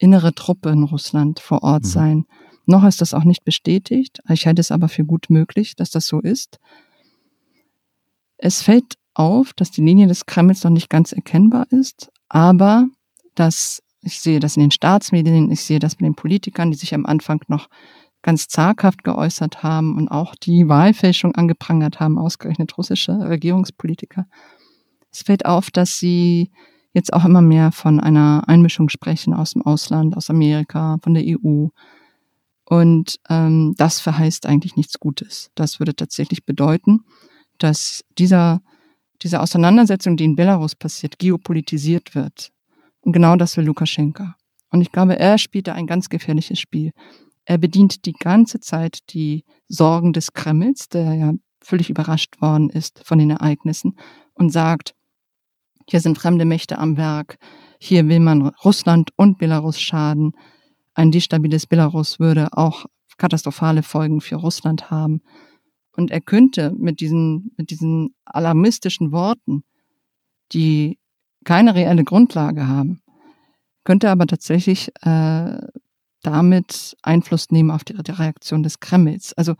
innere Truppe in Russland vor Ort mhm. sein. Noch ist das auch nicht bestätigt. Ich halte es aber für gut möglich, dass das so ist. Es fällt auf, dass die Linie des Kremls noch nicht ganz erkennbar ist, aber dass ich sehe das in den Staatsmedien, ich sehe das bei den Politikern, die sich am Anfang noch ganz zaghaft geäußert haben und auch die Wahlfälschung angeprangert haben, ausgerechnet russische Regierungspolitiker. Es fällt auf, dass sie jetzt auch immer mehr von einer Einmischung sprechen aus dem Ausland, aus Amerika, von der EU. Und ähm, das verheißt eigentlich nichts Gutes. Das würde tatsächlich bedeuten, dass dieser, diese Auseinandersetzung, die in Belarus passiert, geopolitisiert wird. Und genau das will Lukaschenka. Und ich glaube, er spielt da ein ganz gefährliches Spiel. Er bedient die ganze Zeit die Sorgen des Kremls, der ja völlig überrascht worden ist von den Ereignissen, und sagt, hier sind fremde Mächte am Werk. Hier will man Russland und Belarus schaden. Ein destabiles Belarus würde auch katastrophale Folgen für Russland haben. Und er könnte mit diesen, mit diesen alarmistischen Worten, die keine reelle Grundlage haben, könnte aber tatsächlich äh, damit Einfluss nehmen auf die, die Reaktion des Kremls. Also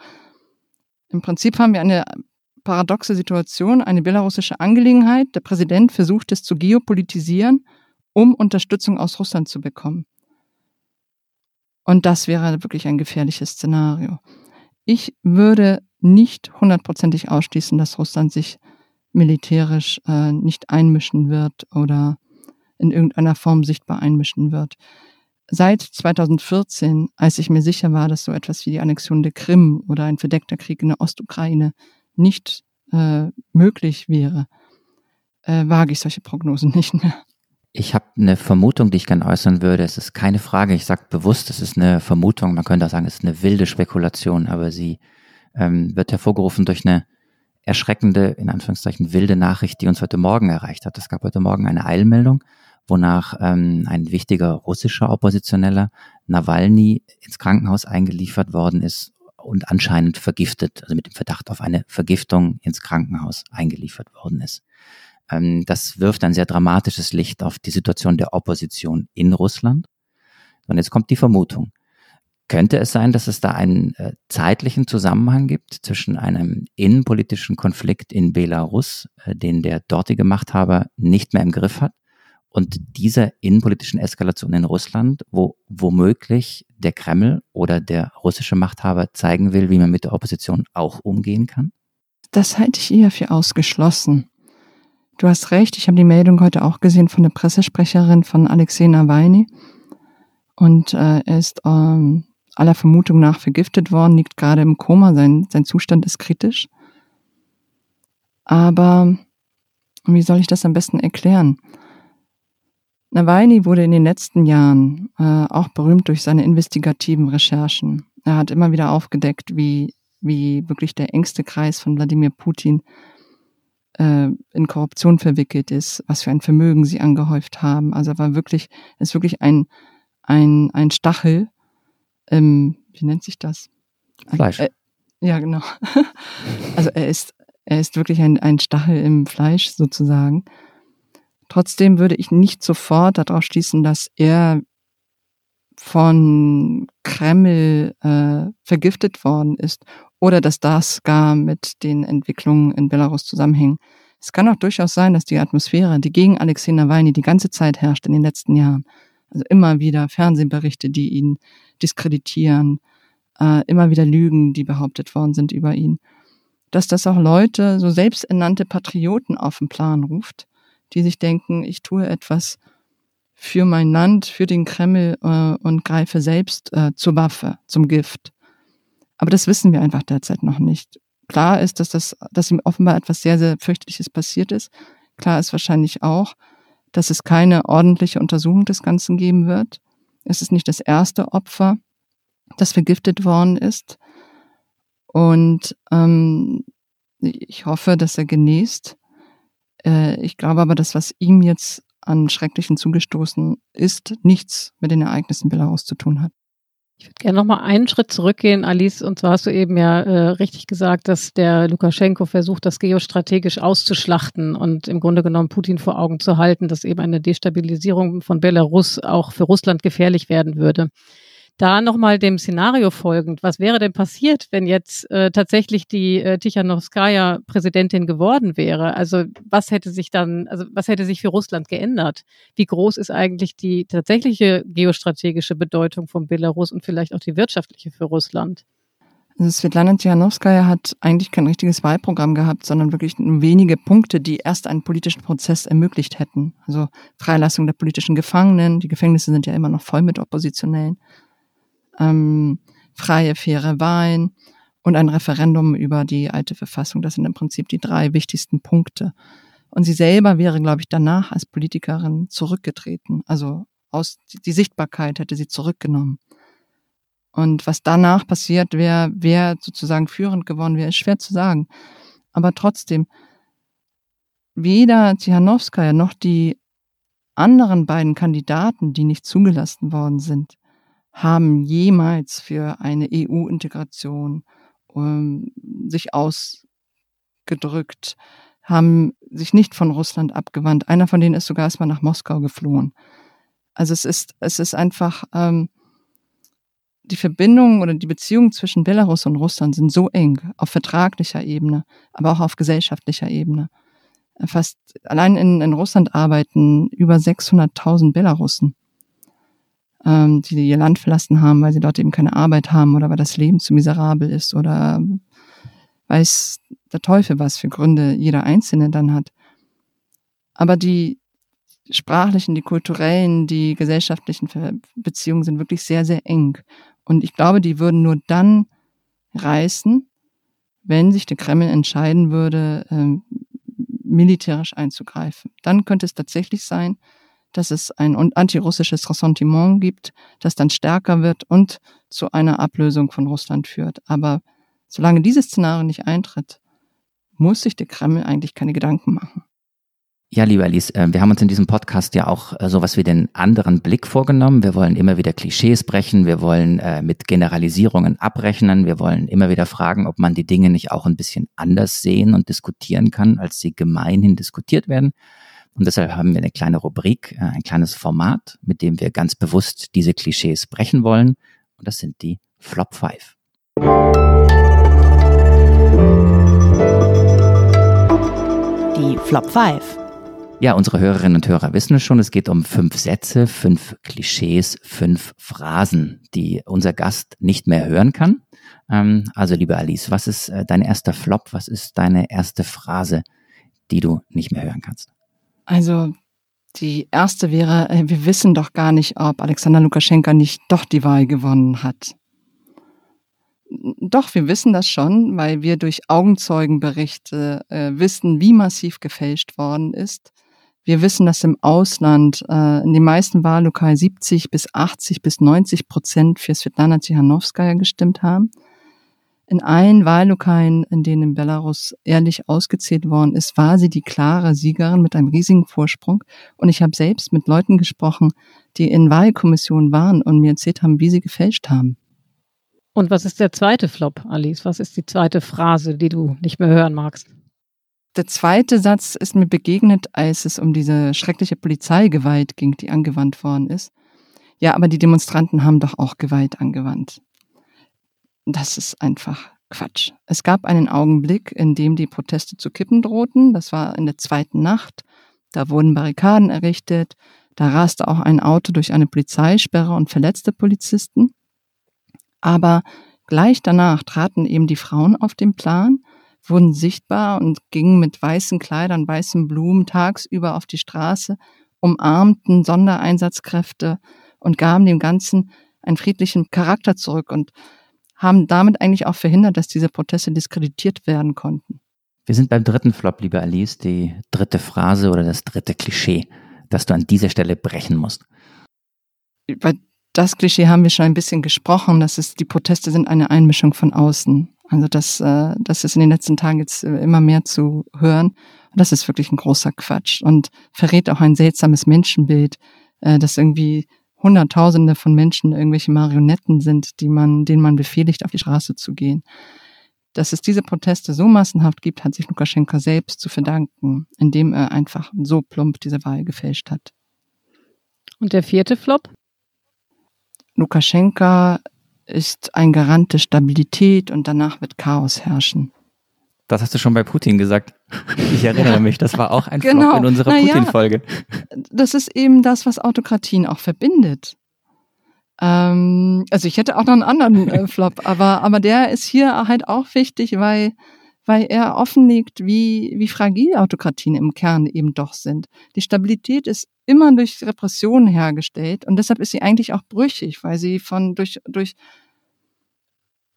im Prinzip haben wir eine paradoxe Situation, eine belarussische Angelegenheit. Der Präsident versucht es zu geopolitisieren, um Unterstützung aus Russland zu bekommen. Und das wäre wirklich ein gefährliches Szenario. Ich würde nicht hundertprozentig ausschließen, dass Russland sich militärisch äh, nicht einmischen wird oder in irgendeiner Form sichtbar einmischen wird. Seit 2014, als ich mir sicher war, dass so etwas wie die Annexion der Krim oder ein verdeckter Krieg in der Ostukraine nicht äh, möglich wäre, äh, wage ich solche Prognosen nicht mehr. Ich habe eine Vermutung, die ich gerne äußern würde. Es ist keine Frage, ich sage bewusst, es ist eine Vermutung, man könnte auch sagen, es ist eine wilde Spekulation, aber sie ähm, wird hervorgerufen durch eine erschreckende, in Anführungszeichen wilde Nachricht, die uns heute Morgen erreicht hat. Es gab heute Morgen eine Eilmeldung, wonach ähm, ein wichtiger russischer Oppositioneller Nawalny ins Krankenhaus eingeliefert worden ist und anscheinend vergiftet, also mit dem Verdacht auf eine Vergiftung ins Krankenhaus eingeliefert worden ist. Ähm, das wirft ein sehr dramatisches Licht auf die Situation der Opposition in Russland. Und jetzt kommt die Vermutung. Könnte es sein, dass es da einen äh, zeitlichen Zusammenhang gibt zwischen einem innenpolitischen Konflikt in Belarus, äh, den der dortige Machthaber nicht mehr im Griff hat, und dieser innenpolitischen Eskalation in Russland, wo womöglich der Kreml oder der russische Machthaber zeigen will, wie man mit der Opposition auch umgehen kann? Das halte ich eher für ausgeschlossen. Du hast recht, ich habe die Meldung heute auch gesehen von der Pressesprecherin von Alexei Nawalny. Und äh, er ist ähm, aller Vermutung nach vergiftet worden, liegt gerade im Koma, sein, sein Zustand ist kritisch. Aber wie soll ich das am besten erklären? Nawalny wurde in den letzten Jahren äh, auch berühmt durch seine investigativen Recherchen. Er hat immer wieder aufgedeckt, wie, wie wirklich der engste Kreis von Wladimir Putin äh, in Korruption verwickelt ist, was für ein Vermögen sie angehäuft haben. Also er war wirklich, ist wirklich ein, ein, ein Stachel, ähm, wie nennt sich das? Fleisch. Äh, ja, genau. also er ist, er ist wirklich ein, ein Stachel im Fleisch sozusagen. Trotzdem würde ich nicht sofort darauf schließen, dass er von Kreml äh, vergiftet worden ist oder dass das gar mit den Entwicklungen in Belarus zusammenhängt. Es kann auch durchaus sein, dass die Atmosphäre, die gegen Alexei Nawalny die ganze Zeit herrscht in den letzten Jahren, also immer wieder Fernsehberichte, die ihn diskreditieren, äh, immer wieder Lügen, die behauptet worden sind über ihn, dass das auch Leute, so selbsternannte Patrioten auf den Plan ruft, die sich denken, ich tue etwas für mein Land, für den Kreml äh, und greife selbst äh, zur Waffe, zum Gift. Aber das wissen wir einfach derzeit noch nicht. Klar ist, dass das, dass ihm offenbar etwas sehr, sehr fürchterliches passiert ist. Klar ist wahrscheinlich auch, dass es keine ordentliche Untersuchung des Ganzen geben wird. Es ist nicht das erste Opfer, das vergiftet worden ist. Und ähm, ich hoffe, dass er genießt. Äh, ich glaube aber, dass was ihm jetzt an Schrecklichen zugestoßen ist, nichts mit den Ereignissen Belarus zu tun hat. Ich würde gerne noch mal einen Schritt zurückgehen, Alice. Und zwar hast du eben ja äh, richtig gesagt, dass der Lukaschenko versucht, das geostrategisch auszuschlachten und im Grunde genommen Putin vor Augen zu halten, dass eben eine Destabilisierung von Belarus auch für Russland gefährlich werden würde. Da nochmal dem Szenario folgend, was wäre denn passiert, wenn jetzt äh, tatsächlich die äh, Tichanowskaja Präsidentin geworden wäre? Also was hätte sich dann, also was hätte sich für Russland geändert? Wie groß ist eigentlich die tatsächliche geostrategische Bedeutung von Belarus und vielleicht auch die wirtschaftliche für Russland? Also Svetlana Tichanowskaja hat eigentlich kein richtiges Wahlprogramm gehabt, sondern wirklich nur wenige Punkte, die erst einen politischen Prozess ermöglicht hätten. Also Freilassung der politischen Gefangenen, die Gefängnisse sind ja immer noch voll mit Oppositionellen ähm, freie, faire Wahlen und ein Referendum über die alte Verfassung. Das sind im Prinzip die drei wichtigsten Punkte. Und sie selber wäre, glaube ich, danach als Politikerin zurückgetreten. Also aus die Sichtbarkeit hätte sie zurückgenommen. Und was danach passiert wäre, wer sozusagen führend geworden wäre, ist schwer zu sagen. Aber trotzdem, weder Tsihanowskaja noch die anderen beiden Kandidaten, die nicht zugelassen worden sind, haben jemals für eine EU-Integration ähm, sich ausgedrückt, haben sich nicht von Russland abgewandt. Einer von denen ist sogar erstmal nach Moskau geflohen. Also es ist, es ist einfach, ähm, die Verbindung oder die Beziehungen zwischen Belarus und Russland sind so eng auf vertraglicher Ebene, aber auch auf gesellschaftlicher Ebene. Fast allein in, in Russland arbeiten über 600.000 Belarussen ähm, die ihr Land verlassen haben, weil sie dort eben keine Arbeit haben oder weil das Leben zu miserabel ist oder weiß der Teufel, was für Gründe jeder Einzelne dann hat. Aber die sprachlichen, die kulturellen, die gesellschaftlichen Beziehungen sind wirklich sehr, sehr eng. Und ich glaube, die würden nur dann reißen, wenn sich der Kreml entscheiden würde, ähm, militärisch einzugreifen. Dann könnte es tatsächlich sein, dass es ein antirussisches Ressentiment gibt, das dann stärker wird und zu einer Ablösung von Russland führt. Aber solange dieses Szenario nicht eintritt, muss sich der Kreml eigentlich keine Gedanken machen. Ja, lieber Alice, äh, wir haben uns in diesem Podcast ja auch äh, sowas wie den anderen Blick vorgenommen. Wir wollen immer wieder Klischees brechen, wir wollen äh, mit Generalisierungen abrechnen, wir wollen immer wieder fragen, ob man die Dinge nicht auch ein bisschen anders sehen und diskutieren kann, als sie gemeinhin diskutiert werden. Und deshalb haben wir eine kleine Rubrik, äh, ein kleines Format, mit dem wir ganz bewusst diese Klischees brechen wollen. Und das sind die Flop 5. Die Flop 5. Ja, unsere Hörerinnen und Hörer wissen es schon, es geht um fünf Sätze, fünf Klischees, fünf Phrasen, die unser Gast nicht mehr hören kann. Ähm, also, liebe Alice, was ist äh, dein erster Flop? Was ist deine erste Phrase, die du nicht mehr hören kannst? Also, die erste wäre, äh, wir wissen doch gar nicht, ob Alexander Lukaschenka nicht doch die Wahl gewonnen hat. Doch, wir wissen das schon, weil wir durch Augenzeugenberichte äh, wissen, wie massiv gefälscht worden ist. Wir wissen, dass im Ausland äh, in den meisten Wahllokalen 70 bis 80 bis 90 Prozent für Svetlana Tichanowskaja gestimmt haben. In allen Wahllokalen, in denen in Belarus ehrlich ausgezählt worden ist, war sie die klare Siegerin mit einem riesigen Vorsprung. Und ich habe selbst mit Leuten gesprochen, die in Wahlkommissionen waren und mir erzählt haben, wie sie gefälscht haben. Und was ist der zweite Flop, Alice? Was ist die zweite Phrase, die du nicht mehr hören magst? Der zweite Satz ist mir begegnet, als es um diese schreckliche Polizeigewalt ging, die angewandt worden ist. Ja, aber die Demonstranten haben doch auch Gewalt angewandt. Das ist einfach Quatsch. Es gab einen Augenblick, in dem die Proteste zu kippen drohten. Das war in der zweiten Nacht. Da wurden Barrikaden errichtet. Da raste auch ein Auto durch eine Polizeisperre und verletzte Polizisten. Aber gleich danach traten eben die Frauen auf den Plan wurden sichtbar und gingen mit weißen Kleidern, weißen Blumen tagsüber auf die Straße, umarmten Sondereinsatzkräfte und gaben dem Ganzen einen friedlichen Charakter zurück und haben damit eigentlich auch verhindert, dass diese Proteste diskreditiert werden konnten. Wir sind beim dritten Flop, liebe Alice, die dritte Phrase oder das dritte Klischee, das du an dieser Stelle brechen musst. Über das Klischee haben wir schon ein bisschen gesprochen, dass es die Proteste sind eine Einmischung von außen. Also das, äh, das ist in den letzten Tagen jetzt immer mehr zu hören. das ist wirklich ein großer Quatsch und verrät auch ein seltsames Menschenbild, äh, dass irgendwie Hunderttausende von Menschen irgendwelche Marionetten sind, die man, denen man befehligt, auf die Straße zu gehen. Dass es diese Proteste so massenhaft gibt, hat sich Lukaschenka selbst zu verdanken, indem er einfach so plump diese Wahl gefälscht hat. Und der vierte Flop? Lukaschenka ist ein Garant der Stabilität und danach wird Chaos herrschen. Das hast du schon bei Putin gesagt. Ich erinnere mich, das war auch ein genau. Flop in unserer Putin-Folge. Das ist eben das, was Autokratien auch verbindet. Ähm, also ich hätte auch noch einen anderen äh, Flop, aber, aber der ist hier halt auch wichtig, weil, weil er offenlegt, wie, wie fragil Autokratien im Kern eben doch sind. Die Stabilität ist immer durch Repressionen hergestellt und deshalb ist sie eigentlich auch brüchig, weil sie von durch durch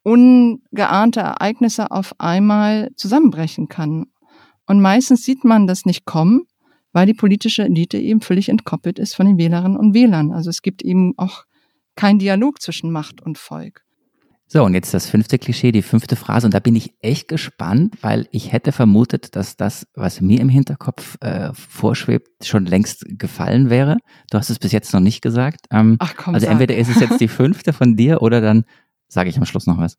ungeahnte Ereignisse auf einmal zusammenbrechen kann. Und meistens sieht man das nicht kommen, weil die politische Elite eben völlig entkoppelt ist von den Wählerinnen und Wählern. Also es gibt eben auch keinen Dialog zwischen Macht und Volk. So, und jetzt das fünfte Klischee, die fünfte Phrase. Und da bin ich echt gespannt, weil ich hätte vermutet, dass das, was mir im Hinterkopf äh, vorschwebt, schon längst gefallen wäre. Du hast es bis jetzt noch nicht gesagt. Ähm, Ach komm, also sag. entweder ist es jetzt die fünfte von dir oder dann sage ich am Schluss noch was.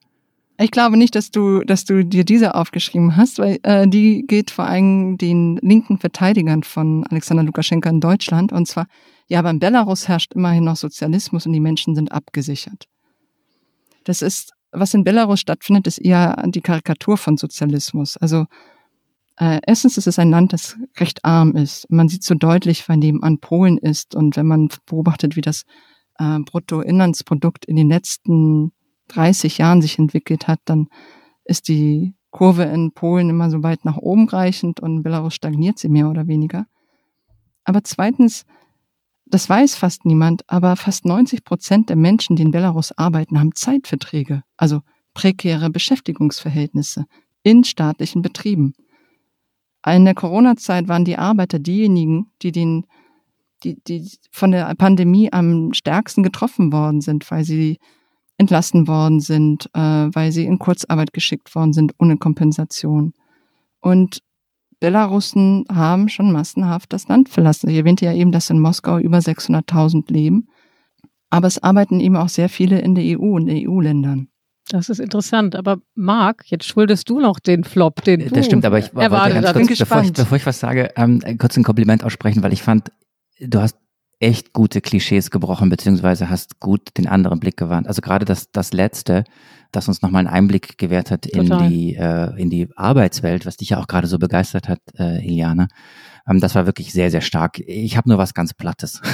Ich glaube nicht, dass du, dass du dir diese aufgeschrieben hast, weil äh, die geht vor allem den linken Verteidigern von Alexander Lukaschenka in Deutschland. Und zwar, ja, beim Belarus herrscht immerhin noch Sozialismus und die Menschen sind abgesichert. Das ist, was in Belarus stattfindet, ist eher die Karikatur von Sozialismus. Also äh, erstens ist es ein Land, das recht arm ist. Man sieht so deutlich, wann nebenan Polen ist und wenn man beobachtet, wie das äh, Bruttoinlandsprodukt in den letzten 30 Jahren sich entwickelt hat, dann ist die Kurve in Polen immer so weit nach oben reichend und in Belarus stagniert sie mehr oder weniger. Aber zweitens das weiß fast niemand, aber fast 90 Prozent der Menschen, die in Belarus arbeiten, haben Zeitverträge, also prekäre Beschäftigungsverhältnisse in staatlichen Betrieben. In der Corona-Zeit waren die Arbeiter diejenigen, die den, die, die von der Pandemie am stärksten getroffen worden sind, weil sie entlassen worden sind, äh, weil sie in Kurzarbeit geschickt worden sind ohne Kompensation. Und Belarussen haben schon massenhaft das Land verlassen. Ich erwähnte ja eben, dass in Moskau über 600.000 leben. Aber es arbeiten eben auch sehr viele in der EU und EU-Ländern. Das ist interessant. Aber Marc, jetzt schuldest du noch den Flop, den du Das stimmt, aber ich wollte ganz kurz, bevor ich, bevor ich was sage, ähm, kurz ein Kompliment aussprechen, weil ich fand, du hast echt gute Klischees gebrochen, beziehungsweise hast gut den anderen Blick gewarnt. Also gerade das, das letzte, das uns nochmal einen Einblick gewährt hat in die, äh, in die Arbeitswelt, was dich ja auch gerade so begeistert hat, äh, Iliana. Ähm, das war wirklich sehr, sehr stark. Ich habe nur was ganz Plattes.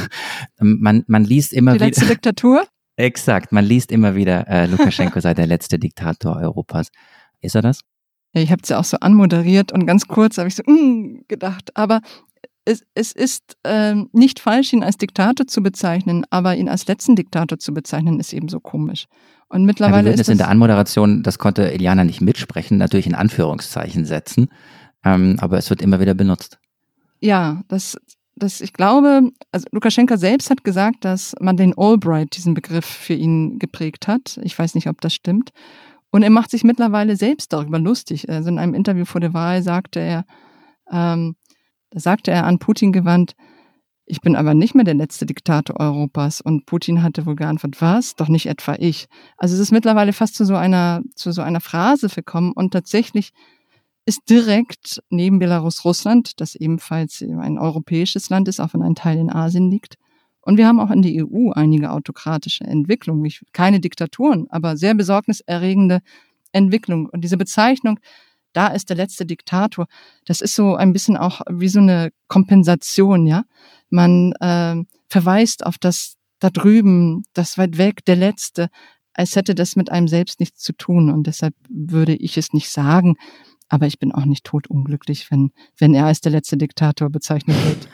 Ähm, man, man liest immer Die wieder. letzte Diktatur? Exakt, man liest immer wieder, äh, Lukaschenko sei der letzte Diktator Europas. Ist er das? Ja, ich habe es ja auch so anmoderiert und ganz kurz habe ich so mm, gedacht. Aber es, es ist ähm, nicht falsch, ihn als Diktator zu bezeichnen, aber ihn als letzten Diktator zu bezeichnen, ist eben so komisch. Und Ja, wir mittlerweile ist es in der Anmoderation, das konnte Eliana nicht mitsprechen, natürlich in Anführungszeichen setzen. Ähm, aber es wird immer wieder benutzt. ja, das, das, ich glaube, also Lukaschenka selbst hat gesagt, dass Madeleine Albright diesen Begriff für ihn geprägt hat. Ich weiß nicht, ob das stimmt. Und er macht sich mittlerweile selbst darüber lustig. Also in einem Interview vor der Wahl sagte er, ähm, da sagte er an Putin gewandt, ich bin aber nicht mehr der letzte Diktator Europas. Und Putin hatte wohl geantwortet, was? Doch nicht etwa ich. Also es ist mittlerweile fast zu so einer, zu so einer Phrase verkommen und tatsächlich ist direkt neben Belarus Russland, das ebenfalls ein europäisches Land ist, auch wenn ein Teil in Asien liegt. Und wir haben auch in der EU einige autokratische Entwicklungen. Keine Diktaturen, aber sehr besorgniserregende Entwicklungen. Und diese Bezeichnung, da ist der letzte Diktator, das ist so ein bisschen auch wie so eine Kompensation, ja. Man äh, verweist auf das da drüben, das weit weg, der letzte, als hätte das mit einem selbst nichts zu tun. Und deshalb würde ich es nicht sagen. Aber ich bin auch nicht totunglücklich, wenn, wenn er als der letzte Diktator bezeichnet wird.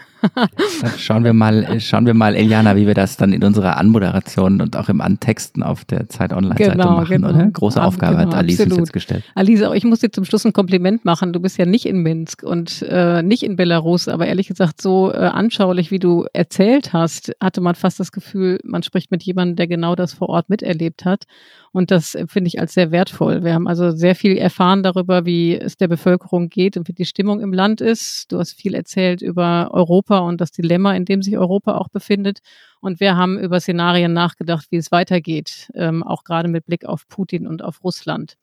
Schauen wir mal, äh, schauen wir mal, Eliana, wie wir das dann in unserer Anmoderation und auch im Antexten auf der Zeit Online-Seite Genau, machen, genau. oder? Große Ab- Aufgabe genau, hat Alice uns absolut. jetzt gestellt. Alisa, ich muss dir zum Schluss ein Kompliment machen. Du bist ja nicht in Minsk und äh, nicht in Belarus, aber ehrlich gesagt, so äh, anschaulich, wie du erzählt hast, hatte man fast das Gefühl, man spricht mit jemandem, der genau das vor Ort miterlebt hat. Und das empfinde ich als sehr wertvoll. Wir haben also sehr viel erfahren darüber, wie es der Bevölkerung geht und wie die Stimmung im Land ist. Du hast viel erzählt über Europa und das Dilemma, in dem sich Europa auch befindet. Und wir haben über Szenarien nachgedacht, wie es weitergeht, ähm, auch gerade mit Blick auf Putin und auf Russland.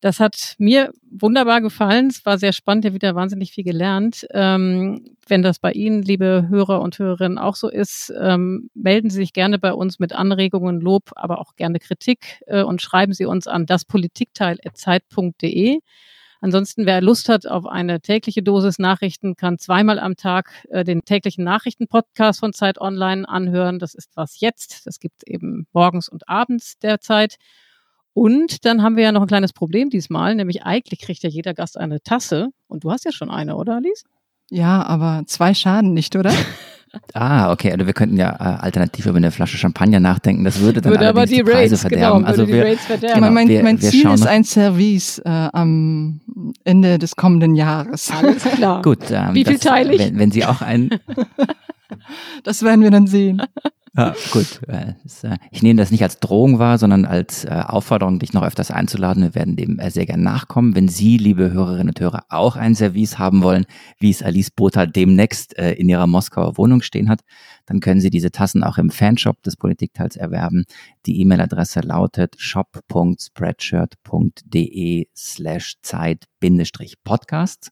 Das hat mir wunderbar gefallen. Es war sehr spannend, ja wieder wahnsinnig viel gelernt. Ähm, wenn das bei Ihnen, liebe Hörer und Hörerinnen, auch so ist, ähm, melden Sie sich gerne bei uns mit Anregungen, Lob, aber auch gerne Kritik äh, und schreiben Sie uns an daspolitikteil.zeit.de. Ansonsten, wer Lust hat auf eine tägliche Dosis Nachrichten, kann zweimal am Tag äh, den täglichen Nachrichtenpodcast von Zeit Online anhören. Das ist was jetzt. Das gibt eben morgens und abends derzeit. Und dann haben wir ja noch ein kleines Problem diesmal, nämlich eigentlich kriegt ja jeder Gast eine Tasse. Und du hast ja schon eine, oder Alice? Ja, aber zwei schaden nicht, oder? Ah, okay. Also wir könnten ja äh, alternativ über eine Flasche Champagner nachdenken. Das würde dann Würde aber allerdings die Preise Rates, genau, verderben. würde also die wir, Rates verderben. Genau, mein wir- mein wir Ziel schauen ist ein Service äh, am Ende des kommenden Jahres. Alles klar. Gut. Ähm, Wie viel das, teile ich? Wenn, wenn Sie auch ein, Das werden wir dann sehen. Ja, gut. Äh, äh, Ich nehme das nicht als Drohung wahr, sondern als äh, Aufforderung, dich noch öfters einzuladen. Wir werden dem sehr gern nachkommen. Wenn Sie, liebe Hörerinnen und Hörer, auch ein Service haben wollen, wie es Alice Botha demnächst in ihrer Moskauer Wohnung stehen hat, dann können Sie diese Tassen auch im Fanshop des Politikteils erwerben. Die E-Mail-Adresse lautet shop.spreadshirt.de slash Zeit-Podcast.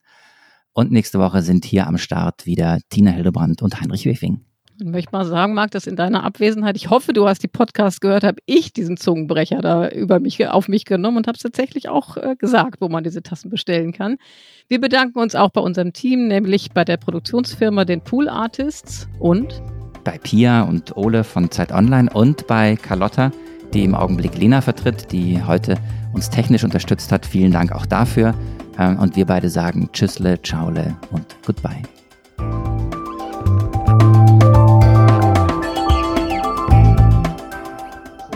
Und nächste Woche sind hier am Start wieder Tina Hildebrand und Heinrich Wefing. Ich möchte mal sagen, Marc, dass in deiner Abwesenheit, ich hoffe, du hast die Podcast gehört, habe ich diesen Zungenbrecher da über mich, auf mich genommen und habe es tatsächlich auch äh, gesagt, wo man diese Tassen bestellen kann. Wir bedanken uns auch bei unserem Team, nämlich bei der Produktionsfirma den Pool Artists und bei Pia und Ole von Zeit Online und bei Carlotta, die im Augenblick Lena vertritt, die heute uns technisch unterstützt hat. Vielen Dank auch dafür. Ähm, Und wir beide sagen Tschüssle, Ciaole und Goodbye.